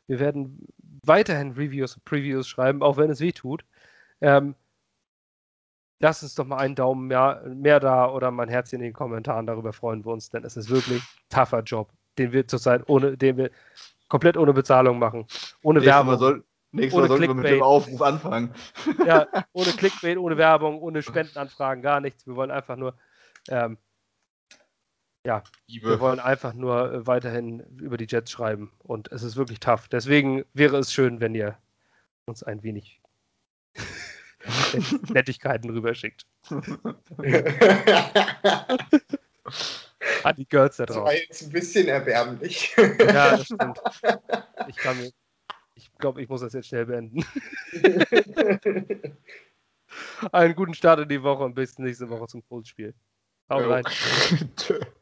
Wir werden weiterhin Reviews und Previews schreiben, auch wenn es weh tut. Ähm, lasst uns doch mal einen Daumen mehr, mehr da oder mein Herz in den Kommentaren. Darüber freuen wir uns, denn es ist wirklich ein tougher Job, den wir zurzeit ohne, den wir komplett ohne Bezahlung machen. Ohne Werbung. Soll, Nächstes Mal sollten wir mit dem Aufruf anfangen. Ja, ohne Clickbait, ohne Werbung, ohne Spendenanfragen, gar nichts. Wir wollen einfach nur, ähm, ja, Liebe. wir wollen einfach nur äh, weiterhin über die Jets schreiben und es ist wirklich tough. Deswegen wäre es schön, wenn ihr uns ein wenig Nettigkeiten rüberschickt. An die Girls da Das drauf. war jetzt ein bisschen erbärmlich. Ja, das stimmt. Ich kann mir. Ich glaube, ich muss das jetzt schnell beenden. Einen guten Start in die Woche und bis nächste Woche zum Großspiel. Hau rein. Tschö.